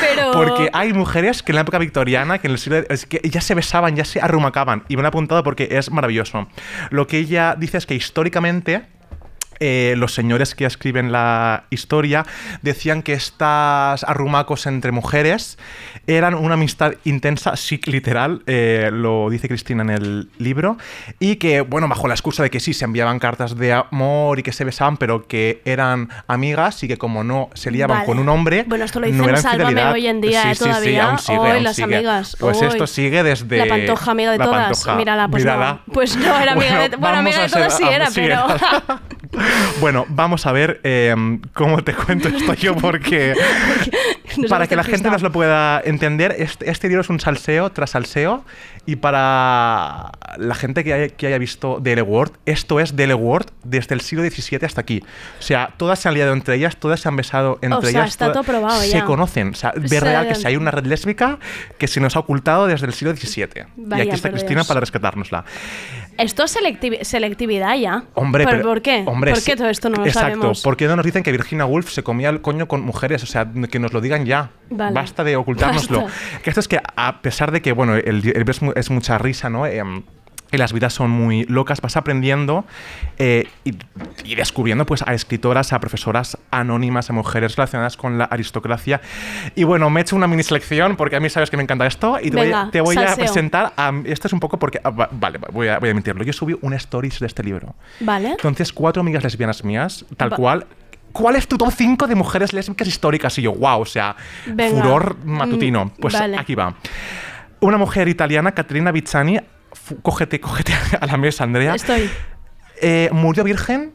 Pero... Porque hay mujeres que en la época victoriana, que en el siglo es que ya se besaban, ya se arrumacaban. Y me lo he apuntado porque es maravilloso. Lo que ella dice es que históricamente eh, los señores que escriben la historia decían que estas arrumacos entre mujeres eran una amistad intensa, sí, literal, eh, lo dice Cristina en el libro, y que, bueno, bajo la excusa de que sí, se enviaban cartas de amor y que se besaban, pero que eran amigas y que como no se liaban Vale. con un hombre, Bueno, esto lo no dicen era Sálvame infidelidad. hoy en día, Sí, eh, sí, sí, todavía. sigue, Hoy las sigue. amigas, Pues hoy. esto sigue desde... La pantoja amiga de todas. Mírala, pues Mírala. no. Pues no, era amiga de... Bueno, amiga de todas ser- sí era, sí pero... Bueno, vamos a ver eh, cómo te cuento esto yo, porque para que la gente nos lo pueda entender, este, este libro es un salseo tras salseo, y para la gente que haya, que haya visto L Word, esto es L Word desde el siglo XVII hasta aquí. O sea, todas se han liado entre ellas, todas se han besado entre O sea, ellas. está todas- todo probado Se ya. conocen. O sea, ve sea, real que si hay una red lésbica que se nos ha ocultado desde el siglo XVII. y Vaya, aquí está Cristina Dios. para rescatárnosla. Esto es selecti- selectividad ya. Hombre, ¿Pero pero- por qué? hombre, ¿Por qué todo esto no lo Exacto. sabemos? ¿Por qué no nos dicen que Virginia Woolf se comía el coño con mujeres? O sea, que nos lo digan ya. Vale. Basta de ocultárnoslo. Basta. Que esto es que, a pesar de que, bueno, el, el es, es mucha risa, ¿no? Em, y las vidas son muy locas, vas aprendiendo eh, y, y descubriendo pues, a escritoras, a profesoras anónimas, a mujeres relacionadas con la aristocracia. Y bueno, me he hecho una mini selección porque a mí sabes que me encanta esto y te voy, Venga, te voy a presentar. A, esto es un poco porque. ah, va- vale, voy a, voy a admitirlo. Yo subí un stories de este libro. Vale. Entonces, cuatro amigas lesbianas mías, tal Va- cual. ¿Cuál es tu top 5 de mujeres lésbicas históricas? Y yo, wow, o sea, Venga. furor matutino. Mm, Pues vale. aquí va. Una mujer italiana, Caterina Bizzani, cógete, cógete a la mesa, Andrea. Estoy. Eh, murió virgen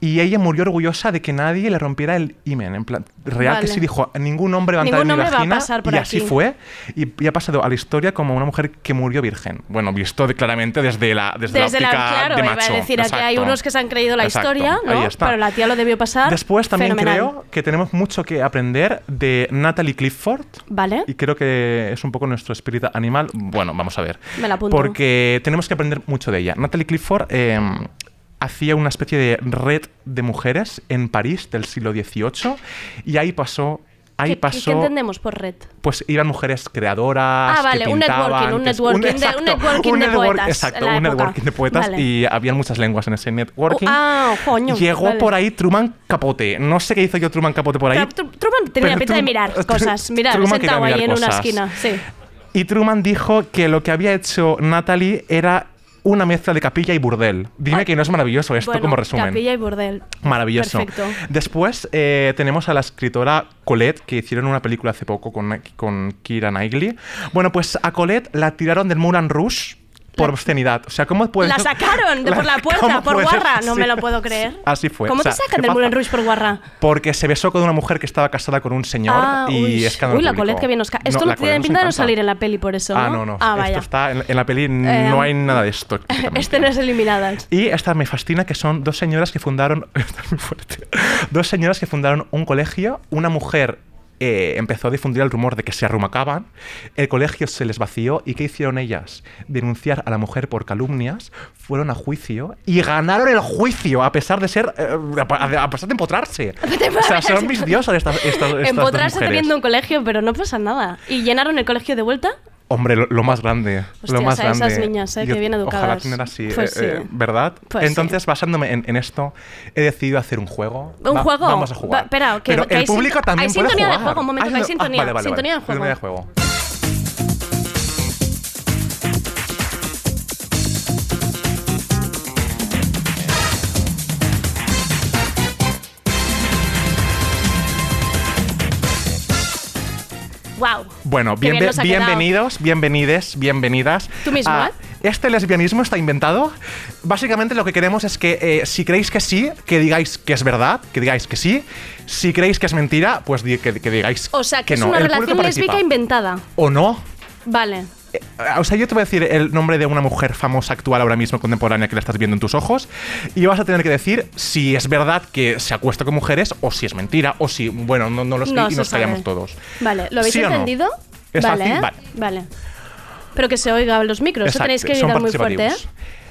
y ella murió orgullosa de que nadie le rompiera el himen. En plan, real Vale. que sí dijo, ningún hombre va a entrar en mi hombre va a vagina. pasar por y así aquí. fue. Y, y ha pasado a la historia como una mujer que murió virgen. Bueno, visto de- claramente desde la, desde Desde la la, óptica claro, de iba macho. a decir aquí hay unos que se han creído la Exacto. historia, Ahí ¿no? está. Pero la tía lo debió pasar. Después también fenomenal. creo que tenemos mucho que aprender de Natalie Clifford. Vale. Y creo que es un poco nuestro espíritu animal. Bueno, vamos a ver. Me la apunto. Porque tenemos que aprender mucho de ella. Natalie Clifford eh, hacía una especie de red de mujeres en París del siglo XVIII y ahí pasó... Ahí ¿Qué, pasó... qué entendemos por red? Pues iban mujeres creadoras. Ah, vale, que un pintaban, networking, un que- networking de- un networking un de poetas Exacto, un época. networking de poetas Vale. y habían muchas lenguas en ese networking. ah, coño. Llegó vale. por ahí Truman Capote. No sé qué hizo yo Truman Capote por ahí. Tru- Tru- Truman tenía pinta de mirar cosas. Mirar, Truman sentado ahí en una esquina. Sí. Y Truman dijo que lo que había hecho Natalie era una mezcla de capilla y burdel. Dime que no es maravilloso esto Bueno, como resumen. Capilla y burdel. Maravilloso. Perfecto. Después eh, tenemos a la escritora Colette, que hicieron una película hace poco con, con Kira Knightley. Bueno, pues a Colette la tiraron del Moulin Rouge por obscenidad. O sea, ¿cómo puede La sacaron de por la puerta, ¿cómo por guarra. No me lo puedo creer. Así fue. ¿Cómo O sea, te sacan ¿qué del? Moulin Rouge por guarra? Porque se besó con una mujer que estaba casada con un señor Ah, y uy, escándalo uy, la. Colette que bien nos ca- Esto No, tiene pinta de no salir en la peli por eso, ¿no? Ah, no, no. Ah, Esto está en, en la peli, Eh, no hay nada de esto. explícitamente. Este no es eliminadas. Y esta me fascina, que son dos señoras que fundaron. Esto es muy fuerte. Dos señoras que fundaron un colegio. Una mujer eh, empezó a difundir el rumor de que se arrumacaban. El colegio se les vació. ¿Y qué hicieron ellas? Denunciar a la mujer por calumnias. Fueron a juicio y ganaron el juicio, a pesar de ser. eh, a, a pesar de empotrarse. o sea, son mis diosas estas, estas, Empotrarse mujeres. teniendo un colegio, pero no pasa nada. ¿Y llenaron el colegio de vuelta? Hombre, lo, lo más grande. Lo más a esas grande. niñas, eh, Yo- que bien Ojalá educadas. tener así, Pues eh, eh, sí. ¿verdad? Pues sí. Entonces, basándome en, en esto, he decidido hacer un juego. ¿Un Va- juego? Vamos a jugar. Va- espera, que- Pero que el hay público también hay puede sintonía de juego, un momento, Ah, que hay ah, sintonía, vale, vale, sintonía vale. de juego. Sintonía de juego. ¡Wow! Bueno, bien bienvenidos, bienvenides, bienvenidas. Tú mismo, a- ¿eh? Este lesbianismo está inventado. Básicamente lo que queremos es que eh, si creéis que sí, que digáis que es verdad, que digáis que sí. Si creéis que es mentira, pues que, que digáis O sea, que, es no. una El público relación participa. lésbica inventada. ¿O no? Vale. O sea, yo te voy a decir el nombre de una mujer famosa actual ahora mismo, contemporánea, que la estás viendo en tus ojos, y vas a tener que decir si es verdad que se acuesta con mujeres o si es mentira, o si, bueno, no, no lo sé No y nos callamos todos. Vale, ¿lo habéis ¿Sí no? entendido? ¿Es vale, fácil? ¿eh? Vale. Vale. Pero que se oiga los micros, eso tenéis que gritar muy fuerte, ¿eh?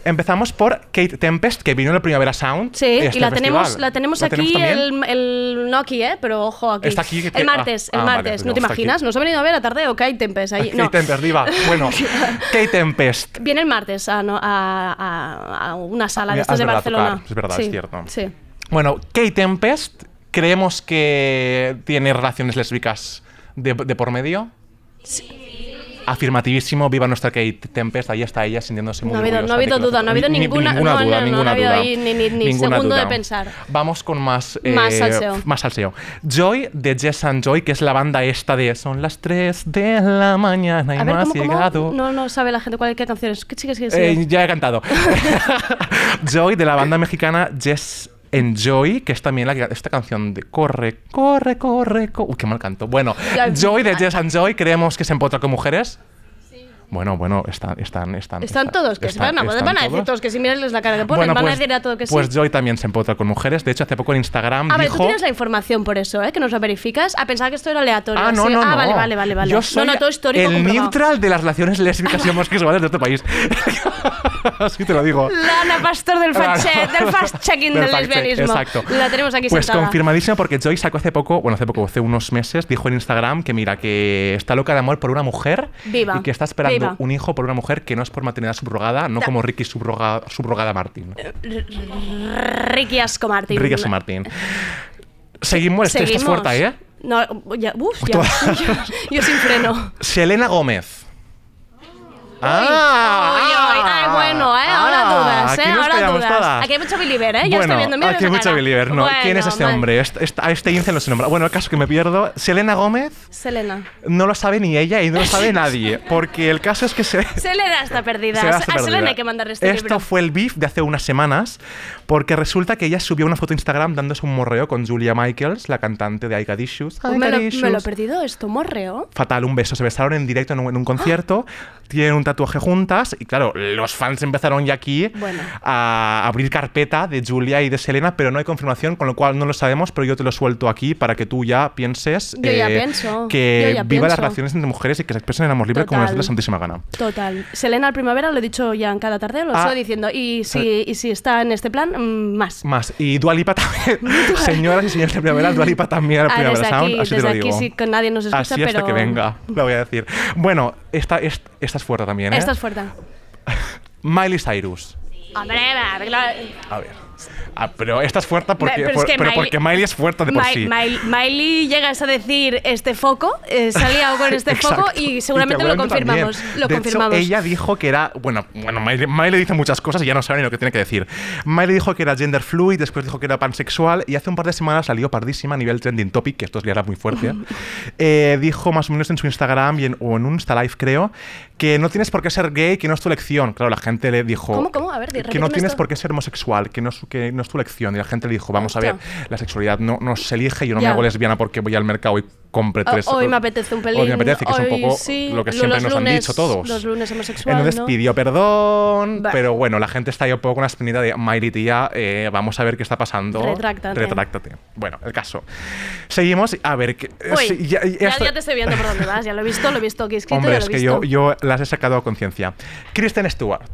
Empezamos por Kate Tempest, que vino en la Primavera Sound. Sí, este y la tenemos, la tenemos ¿La aquí, el, el- no aquí, ¿eh? Pero ojo aquí. Está aquí, el martes, ah, el ah, vale, martes. pues ¿No te está aquí. imaginas? Nos ha venido a ver a Tardeo, Kate Tempest ahí. Kate No. Tempest, diva. Bueno, Kate Tempest. Viene el martes a, no- a- a- una sala de estas es de Barcelona. es verdad, Sí, es cierto. Sí. Bueno, Kate Tempest, creemos que tiene relaciones lésbicas de, de por medio. Afirmativísimo, viva nuestra Kate Tempest, ahí está ella sintiéndose muy No ha habido, no ha habido duda, no ha habido ni- ni- ninguna, duda, ninguna no ha habido duda. ni, segundo duda. de pensar. Vamos con más... Más eh, salseo. Más salseo. Joy de Jess and Joy, que es la banda esta de Son las 3 de la mañana y A ver, no has ¿cómo, cómo? llegado. No, no sabe la gente cuál, qué canción es. ¿Qué sigue, sigue, sigue? Eh, ya he cantado. Joy de la banda mexicana Jess Enjoy, que es también la, esta canción de Corre, corre, corre, co- Uy, qué mal canto. Bueno, Joy de Jess and Joy, creemos que se empotra con mujeres. Bueno, bueno, están, están, están. Están todos, que se van, a- están van a decir todos. que si mirarles la cara que ponen, Bueno, van a pues- decir a todo que sí. Pues Joy también se empotra con mujeres. De hecho, hace poco en Instagram a ver, tú tienes la información por eso, ¿eh? Que nos lo verificas. A pensar que esto era aleatorio. Ah, no, no, ah, no. vale, vale, vale, vale. Yo soy no, no, todo histórico el comprobado. neutral de las relaciones lésbicas y homosexuales de este país. Así te lo digo. La Ana Pastor del fact-check, del fact-checking del, lesbianismo. exacto. La tenemos aquí Pues sentada. confirmadísimo porque Joy sacó hace poco, bueno, hace poco, hace unos meses, dijo en Instagram que mira, que está loca de amor por una mujer Viva. y que está esperando Un hijo por una mujer que no es por maternidad subrogada, no como Ricky subroga- subrogada Martín. Ricky Asco Martin. Ricky Asco Martín. Seguimos, este, Seguimos. fuerte, ¿eh? No, ya, uf, ya. Yo, yo sin freno. Selena Gómez. Uy, ay, bueno, ¿eh? Ahora Ah, dudas, ¿eh? Aquí hay mucho believer, ¿eh? Yo bueno, estoy viendo, mira aquí hay mucho believer, ¿no? ¿Quién es Bueno, este man. hombre? Este- este- a este Incel no se nombra. Bueno, el caso que me pierdo. Selena Gómez Selena. no lo sabe ni ella y no lo sabe nadie. Porque el caso es que se... Selena está perdida. Selena a está Selena perdida. hay que mandarle este Esto libro. fue el beef de hace unas semanas, porque resulta que ella subió una foto a Instagram dándose un morreo con Julia Michaels, la cantante de I Got Issues. I me, Got lo, me lo he Issues. perdido esto, morreo. Fatal, un beso. Se besaron en directo en un, en un concierto, tienen un tatuaje juntas y claro, los fans empezaron ya aquí Bueno. a abrir carpeta de Julia y de Selena, pero no hay confirmación, con lo cual no lo sabemos, pero yo te lo suelto aquí para que tú ya pienses Yo ya pienso, que yo ya viva las relaciones entre mujeres y que se expresen en amor libre como les dé la santísima gana. Total. Selena al primavera lo he dicho ya en cada tarde, lo Ah. sigo diciendo. Y si, y si está en este plan, mm, más. Más. Y Dualipa también. Señoras y señores de primavera, Dualipa también al Ah, Primavera desde Sound. aquí, así te desde lo aquí digo. sí que nadie nos escucha, Así hasta pero- que venga, lo voy a decir. Bueno, esta, es- esta es fuerte también, ¿eh? Esta es fuerte. Miley Cyrus. Hombre, a ver, claro. A ver. Ah, pero esta es fuerte porque, Pero es por- que pero Miley- porque Miley es fuerte de por Mi- sí. Mi- Miley llegas a decir este foco, eh, liado con este foco y seguramente lo seguramente confirmamos. también. Lo de confirmamos. Hecho, ella dijo que era. Bueno, bueno Miley, Miley dice muchas cosas y ya no sabe ni lo que tiene que decir. Miley dijo que era gender fluid, después dijo que era pansexual y hace un par de semanas salió pardísima a nivel trending topic, que esto ya era muy fuerte. eh, dijo más o menos en su Instagram y en, o en un Insta Live, creo, que no tienes por qué ser gay, que no es tu elección. Claro, la gente le dijo. ¿Cómo, cómo? A ver, que no tienes esto. por qué ser homosexual, que no, es, que no es tu elección. Y la gente le dijo, vamos a ver, la sexualidad no, no se elige, yo no me hago lesbiana porque voy al mercado y compre O- tres. hoy me apetece un pelín. Hoy me apetece, que es un hoy poco sí, lo que los siempre nos han lunes- dicho todos. Los lunes homosexual, Entonces ¿no? pidió perdón, Bah. pero bueno, la gente está ahí un poco con la espinita de Miley tía, eh, vamos a ver qué está pasando. Retráctate. Retráctate. Bueno, el caso. Seguimos, a ver, que, Uy, sí, ya- ya ya, esto- ya te estoy viendo por dónde vas, ya lo he visto, lo he visto aquí escrito, Hombre, ya lo es he que visto. yo, yo las he sacado a conciencia. Kristen Stewart.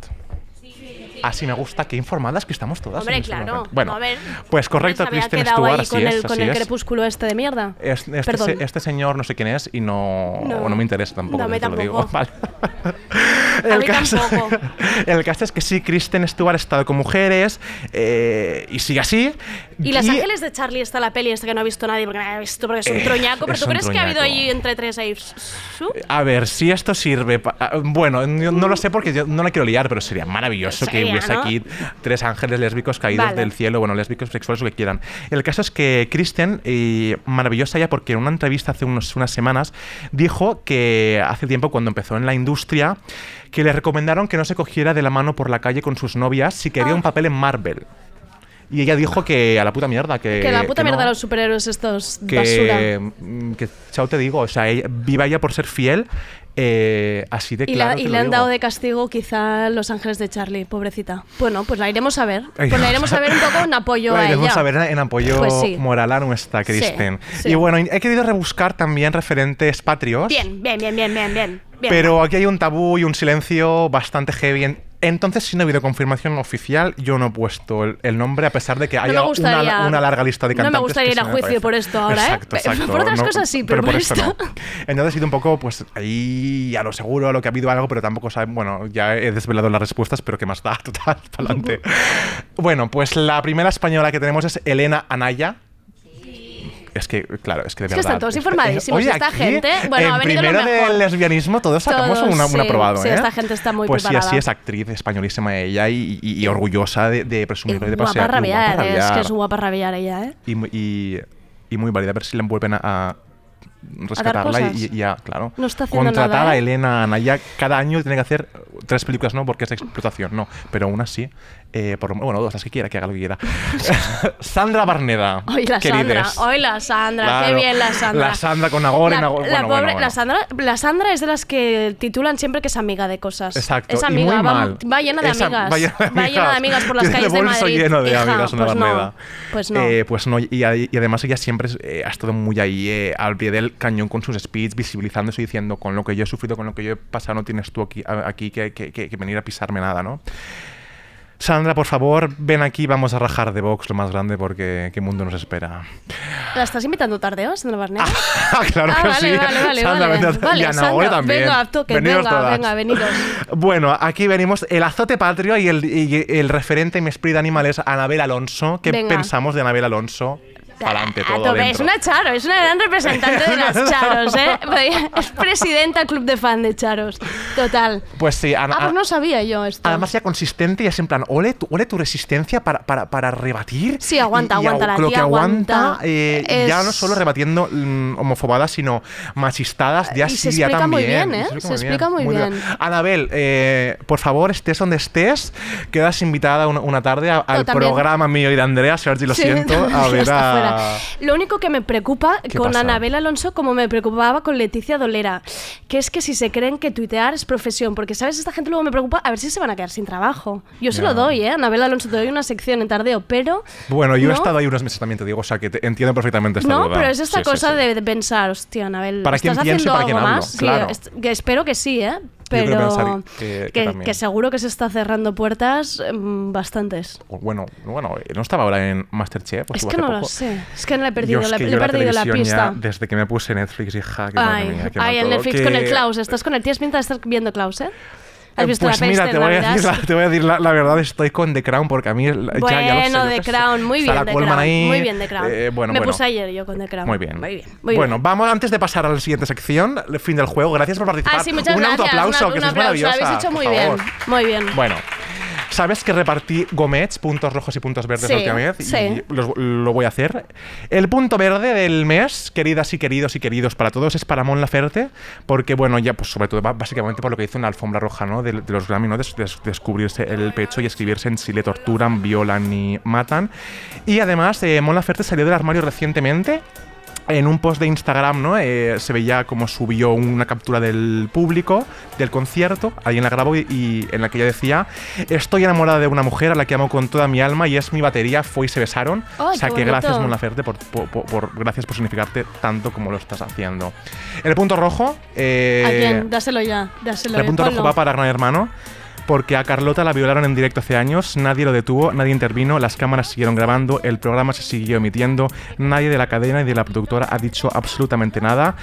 Así me gusta, qué informadas que estamos todas. Hombre, en este claro. momento. Bueno, a ver, pues correcto, Kristen Stewart, así con es, el, con el es. crepúsculo este de mierda. Es- Este, se- este señor no sé quién es y no, No. no me interesa tampoco, No, mí te lo digo. tampoco. Vale. A mí caso, tampoco. el caso es que sí, Kristen Stewart ha estado con mujeres eh, y sigue así. Y Los Ángeles de Charlie está la peli esta que no ha visto nadie porque no ha visto porque es un Eh, troñaco. ¿Pero tú crees que ha habido ahí entre tres ahí? A ver, si esto sirve. pa- ah, Bueno, no lo sé porque yo no la quiero liar, pero sería maravilloso que hubiese ¿no? aquí tres ángeles lésbicos caídos Vale. del cielo, bueno, lésbicos, sexuales, lo que quieran. El caso es que Kristen, eh, maravillosa ya porque en una entrevista hace unos- unas semanas, dijo que hace tiempo, cuando empezó en la industria, que le recomendaron que no se cogiera de la mano por la calle con sus novias si quería Ah. un papel en Marvel. Y ella dijo que a la puta mierda, que. que la puta que no mierda de los superhéroes estos que, basura. mm, que chao te digo, o sea, ella- viva ella por ser fiel, eh, así de Y, claro. la- y le han digo. dado de castigo quizá Los Ángeles de Charlie, pobrecita. Bueno, pues la iremos a ver. Pues la iremos a ver un poco en apoyo La a iremos ella. a ver en apoyo Pues sí. moral a nuestra Kristen. sí. Y bueno, he querido rebuscar también referentes patrios. Bien, bien, bien, bien, bien, bien. bien. Pero aquí hay un tabú y un silencio bastante heavy en, Entonces, si no ha habido confirmación oficial, yo no he puesto el, el nombre, a pesar de que No haya gustaría- una, una larga lista de no me cantantes. gustaría que ir a juicio por esto ahora, ¿eh? Exacto, Pe- exacto. por otras cosas sí, pero por esto esto- no. Entonces, he ido un poco, pues ahí a lo seguro, a lo que ha habido algo, pero tampoco saben. Bueno, ya he desvelado las respuestas, pero ¿qué más da? Total, para adelante. bueno, pues la primera española que tenemos es Elena Anaya. Es que, claro, es que de Es que verdad. están todos es- informadísimos. Oye, esta aquí, gente, bueno, en ha venido lo primero mejor. del lesbianismo, todos sacamos Todos, una- un sí, aprobado, sí, ¿eh? esta gente está muy pues sí, preparada. así es actriz españolísima ella y, y- y orgullosa de, de presumirlo y de Guapa pasear. y rabiar, guapa es que rabiar. es guapa rabiar ella, ¿eh? Y, y, muy válida. A ver si le vuelven a, a rescatarla y, y ya, claro. No está Contratar nada, a ¿eh? Elena Anaya cada año tiene que hacer tres películas, no, porque es explotación, no. Pero una sí. eh, por, bueno, dos, las que quiera, que haga lo que quiera. Sandra Barneda. Hoy la Sandra, hoy la Sandra, qué Claro, bien la Sandra. La Sandra con Nagore. La, Nagore- la bueno, pobre, bueno, bueno. La, Sandra, la Sandra es de las que titulan siempre que es amiga de cosas. Exacto, Es y amiga, muy va, mal. va llena de Esa- amigas. va llena de Va llena de amigas por las Tiene calles de Madrid. lleno de Hija, amigas, Sandra pues Barneda. no, pues no. Eh, pues no, y, además ella siempre ha estado muy ahí al pie del cañón con sus speeds, visibilizándose y diciendo con lo que yo he sufrido, con lo que yo he pasado, no tienes tú aquí, que, que- que- que venir a pisarme nada, ¿no? Sandra, por favor, ven aquí, vamos a rajar de Vox lo más grande porque qué mundo nos espera. ¿La estás invitando tardeo, Sandra Barneda? Ah, claro Ah, que vale, sí. vale, vale, Sandra, vale. vente Vale, y Ana Sandra, Ore también. venga, toque, Veniros venga, todas. venga, venidos. Bueno, aquí venimos el azote patrio y el, y el referente en mi espíritu animal es Anabel Alonso. ¿Qué Venga. pensamos de Anabel Alonso? Adelante, A todo tope, es una Charo, es una gran representante de las Charos, ¿eh? Es presidenta del club de fan de Charos. Total. Pues sí, Ana, Ah, pues no sabía yo esto. Además ya consistente y es en plan, ole tu, ole tu resistencia para, para, para rebatir. Sí, aguanta, Y- y aguanta, au- la Lo que aguanta, aguanta. eh, Es- ya no solo rebatiendo mm, homofobadas, sino machistadas, ya Y se sí, ya explica muy también. bien, ¿eh? Y Se explica muy bien. Anabel, eh, por favor, estés donde estés, quedas invitada una, una tarde a- al también- programa mío y de Andrea, Sergi, lo Sí, siento, a ya ver está a... Lo único que me preocupa ¿Qué con pasa? Anabel Alonso, como me preocupaba con Leticia Dolera, que es que si se creen que tuitear es profesión, porque, ¿sabes? Esta gente luego me preocupa a ver si se van a quedar sin trabajo. Yo se Ya. lo doy, ¿eh? Anabel Alonso te doy una sección en tardeo, pero... Bueno, yo ¿no? he estado ahí unos meses también, te digo, o sea, que te- entiendo perfectamente esta No, duda. pero es esta Sí, sí, cosa sí. De, de pensar, hostia, Anabel, ¿Para quién ¿estás pienso y haciendo para quién algo hablo? más? Sí, Claro. est- que espero que sí, ¿eh? Pero que- que también. que seguro que se está cerrando puertas mm, bastantes. Bueno, bueno, ¿no estaba ahora en Masterchef? Pues Es que no lo poco. sé. Es que no le he perdido, la, que le he perdido la ya, pista. desde que me puse Netflix, hija, que Ay, ay, el Netflix que- con el Klaus. ¿Estás con el Tías pinta de estar viendo Klaus, eh? ¿Has visto pues la mira, te voy, a decir, la, te voy a decir la, la verdad, estoy con The Crown porque a mí el- ya, ya lo sé, Bueno, The. Crown, muy bien The Crown, ahí, muy bien The Crown. eh, bueno, Me bueno. puse ayer yo con The Crown. Muy bien. Muy bien, muy bueno, bien. vamos antes de pasar a la siguiente sección, el fin del juego. Gracias por participar. Ah, sí, muchas un gracias. autoaplauso, que. Lo maravillosa. habéis hecho muy bien. Muy bien. Bueno. ¿Sabes que repartí gomets, puntos rojos y puntos verdes Sí, la última vez? sí. Y los- lo voy a hacer. El punto verde del mes, queridas y queridos y queridos para todos, es para Mon Laferte, porque, bueno, ya, pues sobre todo, ba- básicamente por lo que hizo en la alfombra roja, ¿no? De, de los Grammy, ¿no? Des- des- descubrirse el pecho y escribirse en si le torturan, violan y matan. Y además, eh, Mon Laferte salió del armario recientemente en un post de Instagram, ¿no? Eh, se veía como subió una captura del público del concierto, alguien la grabó y, y en la que ella decía, estoy enamorada de una mujer a la que amo con toda mi alma y es mi batería, fue y se besaron. Ay, o sea que gracias. Mon Laferte por, por- por- por- gracias por significarte tanto como lo estás haciendo. El punto rojo. eh, ¿A quién? Dáselo ya. Dáselo el punto rojo va para Gran Hermano. Porque a Carlota la violaron en directo hace años, nadie lo detuvo, nadie intervino, las cámaras siguieron grabando, el programa se siguió emitiendo, nadie de la cadena y de la productora ha dicho absolutamente nada.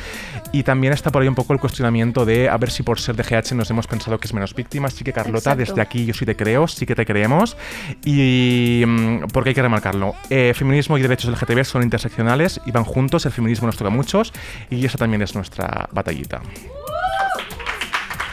Y también está por ahí un poco el cuestionamiento de a ver si por ser de GH nos hemos pensado que es menos víctima. Así que Carlota, Exacto. desde aquí yo sí te creo, sí que te creemos. Y mm, porque hay que remarcarlo, eh, feminismo y derechos LGTB son interseccionales y van juntos, el feminismo nos toca a muchos y esa también es nuestra batallita.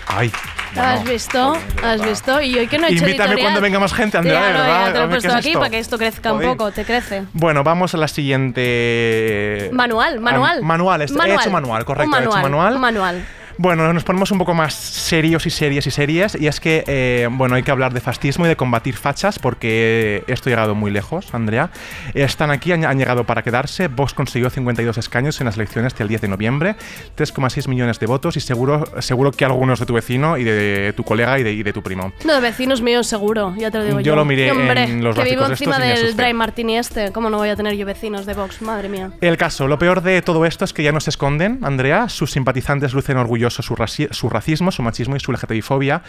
Ay. ¿Has visto? ¿Has visto? Y hoy que no he hecho Invítame editorial. cuando venga más gente, Andrea, de no, verdad. Ya te lo he puesto ¿qué es aquí esto? para que esto crezca Joder. un poco, te crece. Bueno, vamos a la siguiente. Manual, manual. Ah, manual, es- he hecho manual, correcto, Un he hecho manual. manual. Un manual. Bueno, nos ponemos un poco más serios y serias y serias. Y es que, eh, bueno, hay que hablar de fascismo y de combatir fachas porque esto ha llegado muy lejos, Andrea. Están aquí, han, han llegado para quedarse. Vox consiguió 52 escaños en las elecciones del 10 de noviembre, 3,6 millones de votos y seguro, seguro que algunos de tu vecino y de tu colega y de, y de tu primo. No, de vecinos míos seguro, ya te lo digo yo. Yo lo miré hombre, en los que vivo encima del. Dry Martini este. ¿Cómo no voy a tener yo vecinos de Vox? Madre mía. El caso, lo peor de todo esto es que ya no se esconden, Andrea. Sus simpatizantes lucen orgullosos orgulloso su, raci- su racismo, su machismo y su LGTBI-fobia.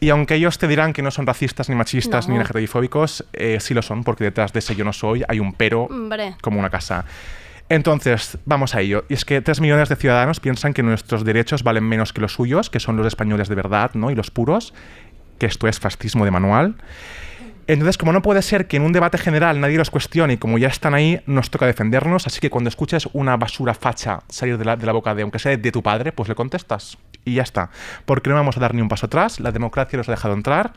Y aunque ellos te dirán que no son racistas, ni machistas, No. ni LGTBI-fóbicos, eh, sí lo son, porque detrás de ese yo no soy hay un pero Hombre. como una casa. Entonces, vamos a ello. Y es que 3 millones de ciudadanos piensan que nuestros derechos valen menos que los suyos, que son los españoles de verdad, ¿no? Y los puros, que esto es fascismo de manual. Entonces, como no puede ser que en un debate general nadie los cuestione y como ya están ahí, nos toca defendernos. Así que cuando escuches una basura facha salir de la, de la boca de, aunque sea de tu padre, pues le contestas. Y ya está. Porque no vamos a dar ni un paso atrás. La democracia los ha dejado entrar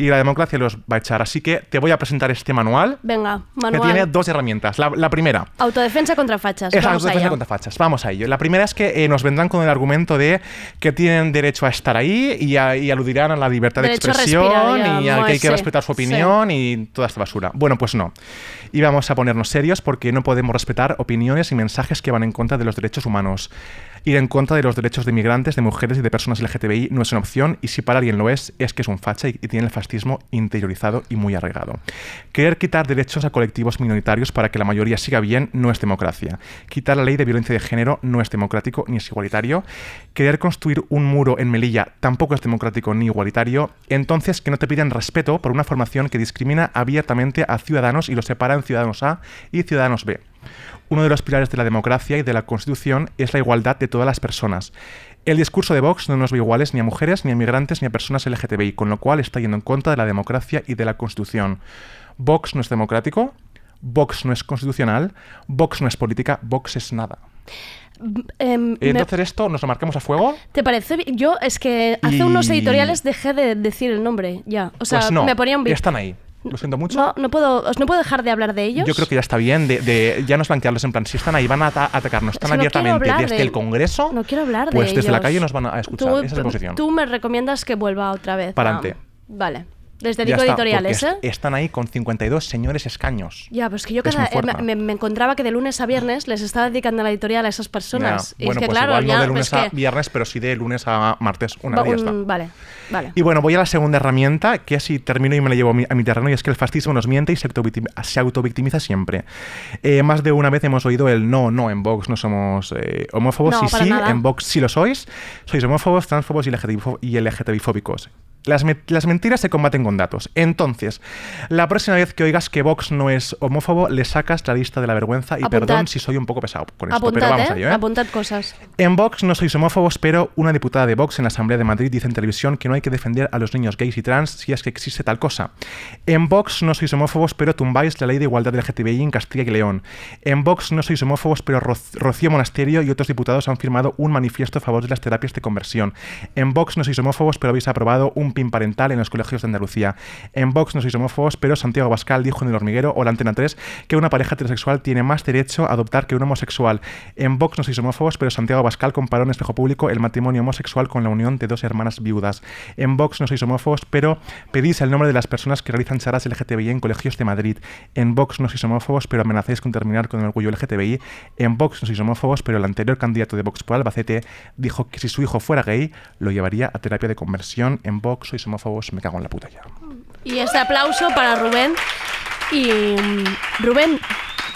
y la democracia los va a echar. Así que te voy a presentar este manual, Venga, que manual. tiene dos herramientas. La, la primera, Autodefensa contra fachas. es Vamos autodefensa contra fachas. Vamos a ello. La primera es que eh, nos vendrán con el argumento de que tienen derecho a estar ahí y, a- y aludirán a la libertad Derecho de respirar, expresión y a que hay que sí, respetar su sí. opinión y toda esta basura. Bueno, pues no. Y vamos a ponernos serios porque no podemos respetar opiniones y mensajes que van en contra de los derechos humanos. Ir en contra de los derechos de migrantes, de mujeres y de personas LGTBI no es una opción y si para alguien lo es, es que es un facha y, y tiene el fascismo interiorizado y muy arraigado. Querer quitar derechos a colectivos minoritarios para que la mayoría siga bien no es democracia. Quitar la ley de violencia de género no es democrático ni es igualitario. Querer construir un muro en Melilla tampoco es democrático ni igualitario. Entonces, que no te piden respeto por una formación que discrimina abiertamente a ciudadanos y los separa en ciudadanos A y ciudadanos B. Uno de los pilares de la democracia y de la Constitución es la igualdad de todas las personas. El discurso de Vox no nos ve iguales ni a mujeres, ni a migrantes, ni a personas LGTBI, con lo cual está yendo en contra de la democracia y de la Constitución. Vox no es democrático, Vox no es constitucional, Vox no es política, Vox es nada. Y me- entonces esto nos lo marcamos a fuego. ¿Te parece? Yo es que hace Y- unos editoriales dejé de decir el nombre, ya. O sea, pues no, me ponía un están ahí. Lo siento mucho. No, no puedo, os- no puedo dejar de hablar de ellos. Yo creo que ya está bien de, de ya no blanquearlos en plan, si están ahí, van a ata- atacarnos tan Es no abiertamente desde de- el Congreso, No quiero hablar de pues desde la ellos. calle nos van a escuchar. Tú, Esa es la posición. tú me recomiendas que vuelva otra vez. Pa'lante. a- Vale. Les dedico está, editoriales, ¿eh? est- Están ahí con 52 señores escaños. Ya, pues que yo Es cada, fuerte. eh, me, me encontraba que de lunes a viernes les estaba dedicando la editorial a esas personas. Ya, Y bueno, es que pues claro, igual ya, no de pues lunes que- a viernes, pero sí de lunes a martes, una va- ya está. Vale, vale. Y bueno, voy a la segunda herramienta, que así termino y me la llevo a mi, a mi terreno, y es que el fascismo nos miente y se, autovictim- se autovictimiza siempre. Eh, más de una vez hemos oído el no, no, en Vox no somos eh, homófobos, No, y sí, nada. en Vox sí lo sois, sois homófobos, transfobos y LGTBI-fóbicos. Las, me- las mentiras se combaten con datos. Entonces, la próxima vez que oigas que Vox no es homófobo, le sacas la lista de la vergüenza y Apuntad. perdón si soy un poco pesado con esto, Apuntad, pero vamos ¿eh? a ello, ¿eh? Apuntad cosas. En Vox no sois homófobos, pero una diputada de Vox en la Asamblea de Madrid dice en televisión que no hay que defender a los niños gays y trans si es que existe tal cosa. En Vox no sois homófobos, pero tumbáis la ley de igualdad del LGTBI en Castilla y León. En Vox no sois homófobos, pero Ro- Rocío Monasterio y otros diputados han firmado un manifiesto a favor de las terapias de conversión. En Vox no sois homófobos, pero habéis aprobado un PIN parental en los colegios de Andalucía. En Vox no sois homófobos, pero Santiago Abascal dijo en El Hormiguero o la Antena 3 que una pareja heterosexual tiene más derecho a adoptar que un homosexual. En Vox no sois homófobos, pero Santiago Abascal comparó en espejo público el matrimonio homosexual con la unión de dos hermanas viudas. En Vox no sois homófobos, pero pedís el nombre de las personas que realizan charlas LGTBI en colegios de Madrid. En Vox no sois homófobos, pero amenazáis con terminar con el orgullo LGTBI. En Vox no sois homófobos, pero el anterior candidato de Vox por Albacete dijo que si su hijo fuera gay, lo llevaría a terapia de conversión. En Vox sois homófobos, me cago en la puta ya. Y este aplauso para Rubén. Y mm, Rubén,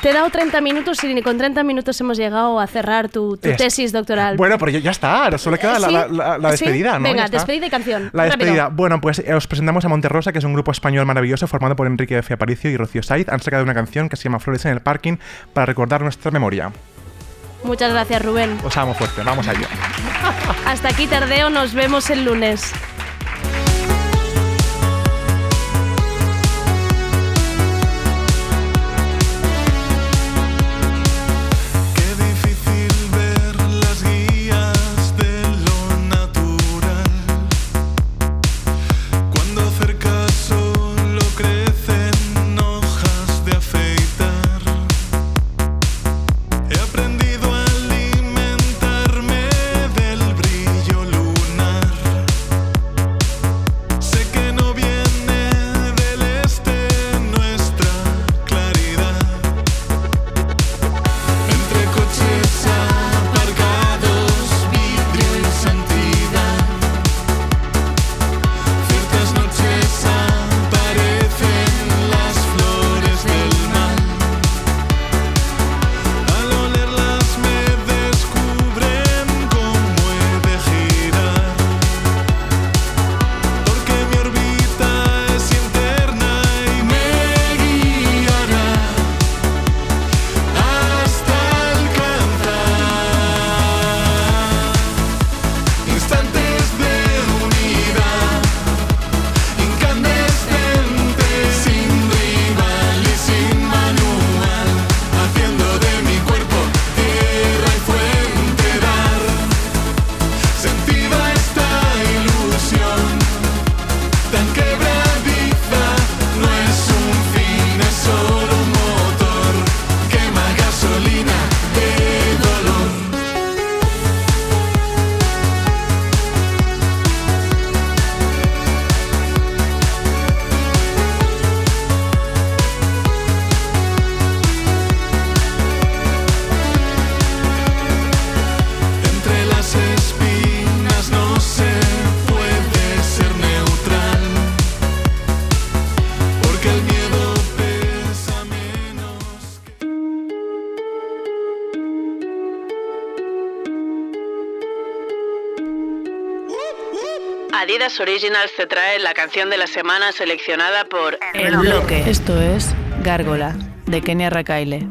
te he dado 30 minutos y ni con 30 minutos hemos llegado a cerrar tu, tu Es- tesis doctoral. Bueno, pero ya, está, solo queda la, ¿Sí? la- la- la ¿Sí? despedida, ¿no? Venga, despedida y canción. La Rápido. despedida. Bueno, pues eh, os presentamos a Monterrosa, que es un grupo español maravilloso formado por Enrique F. Aparicio y Rocío Saiz. Han sacado una canción que se llama Flores en el Parking para recordar nuestra memoria. Muchas gracias, Rubén. Os amo fuerte, vamos allá. Hasta aquí tardeo, nos vemos el lunes. Adidas Originals te trae la canción de la semana seleccionada por El bloque. Esto es Gárgola, de Kenia Rakaile.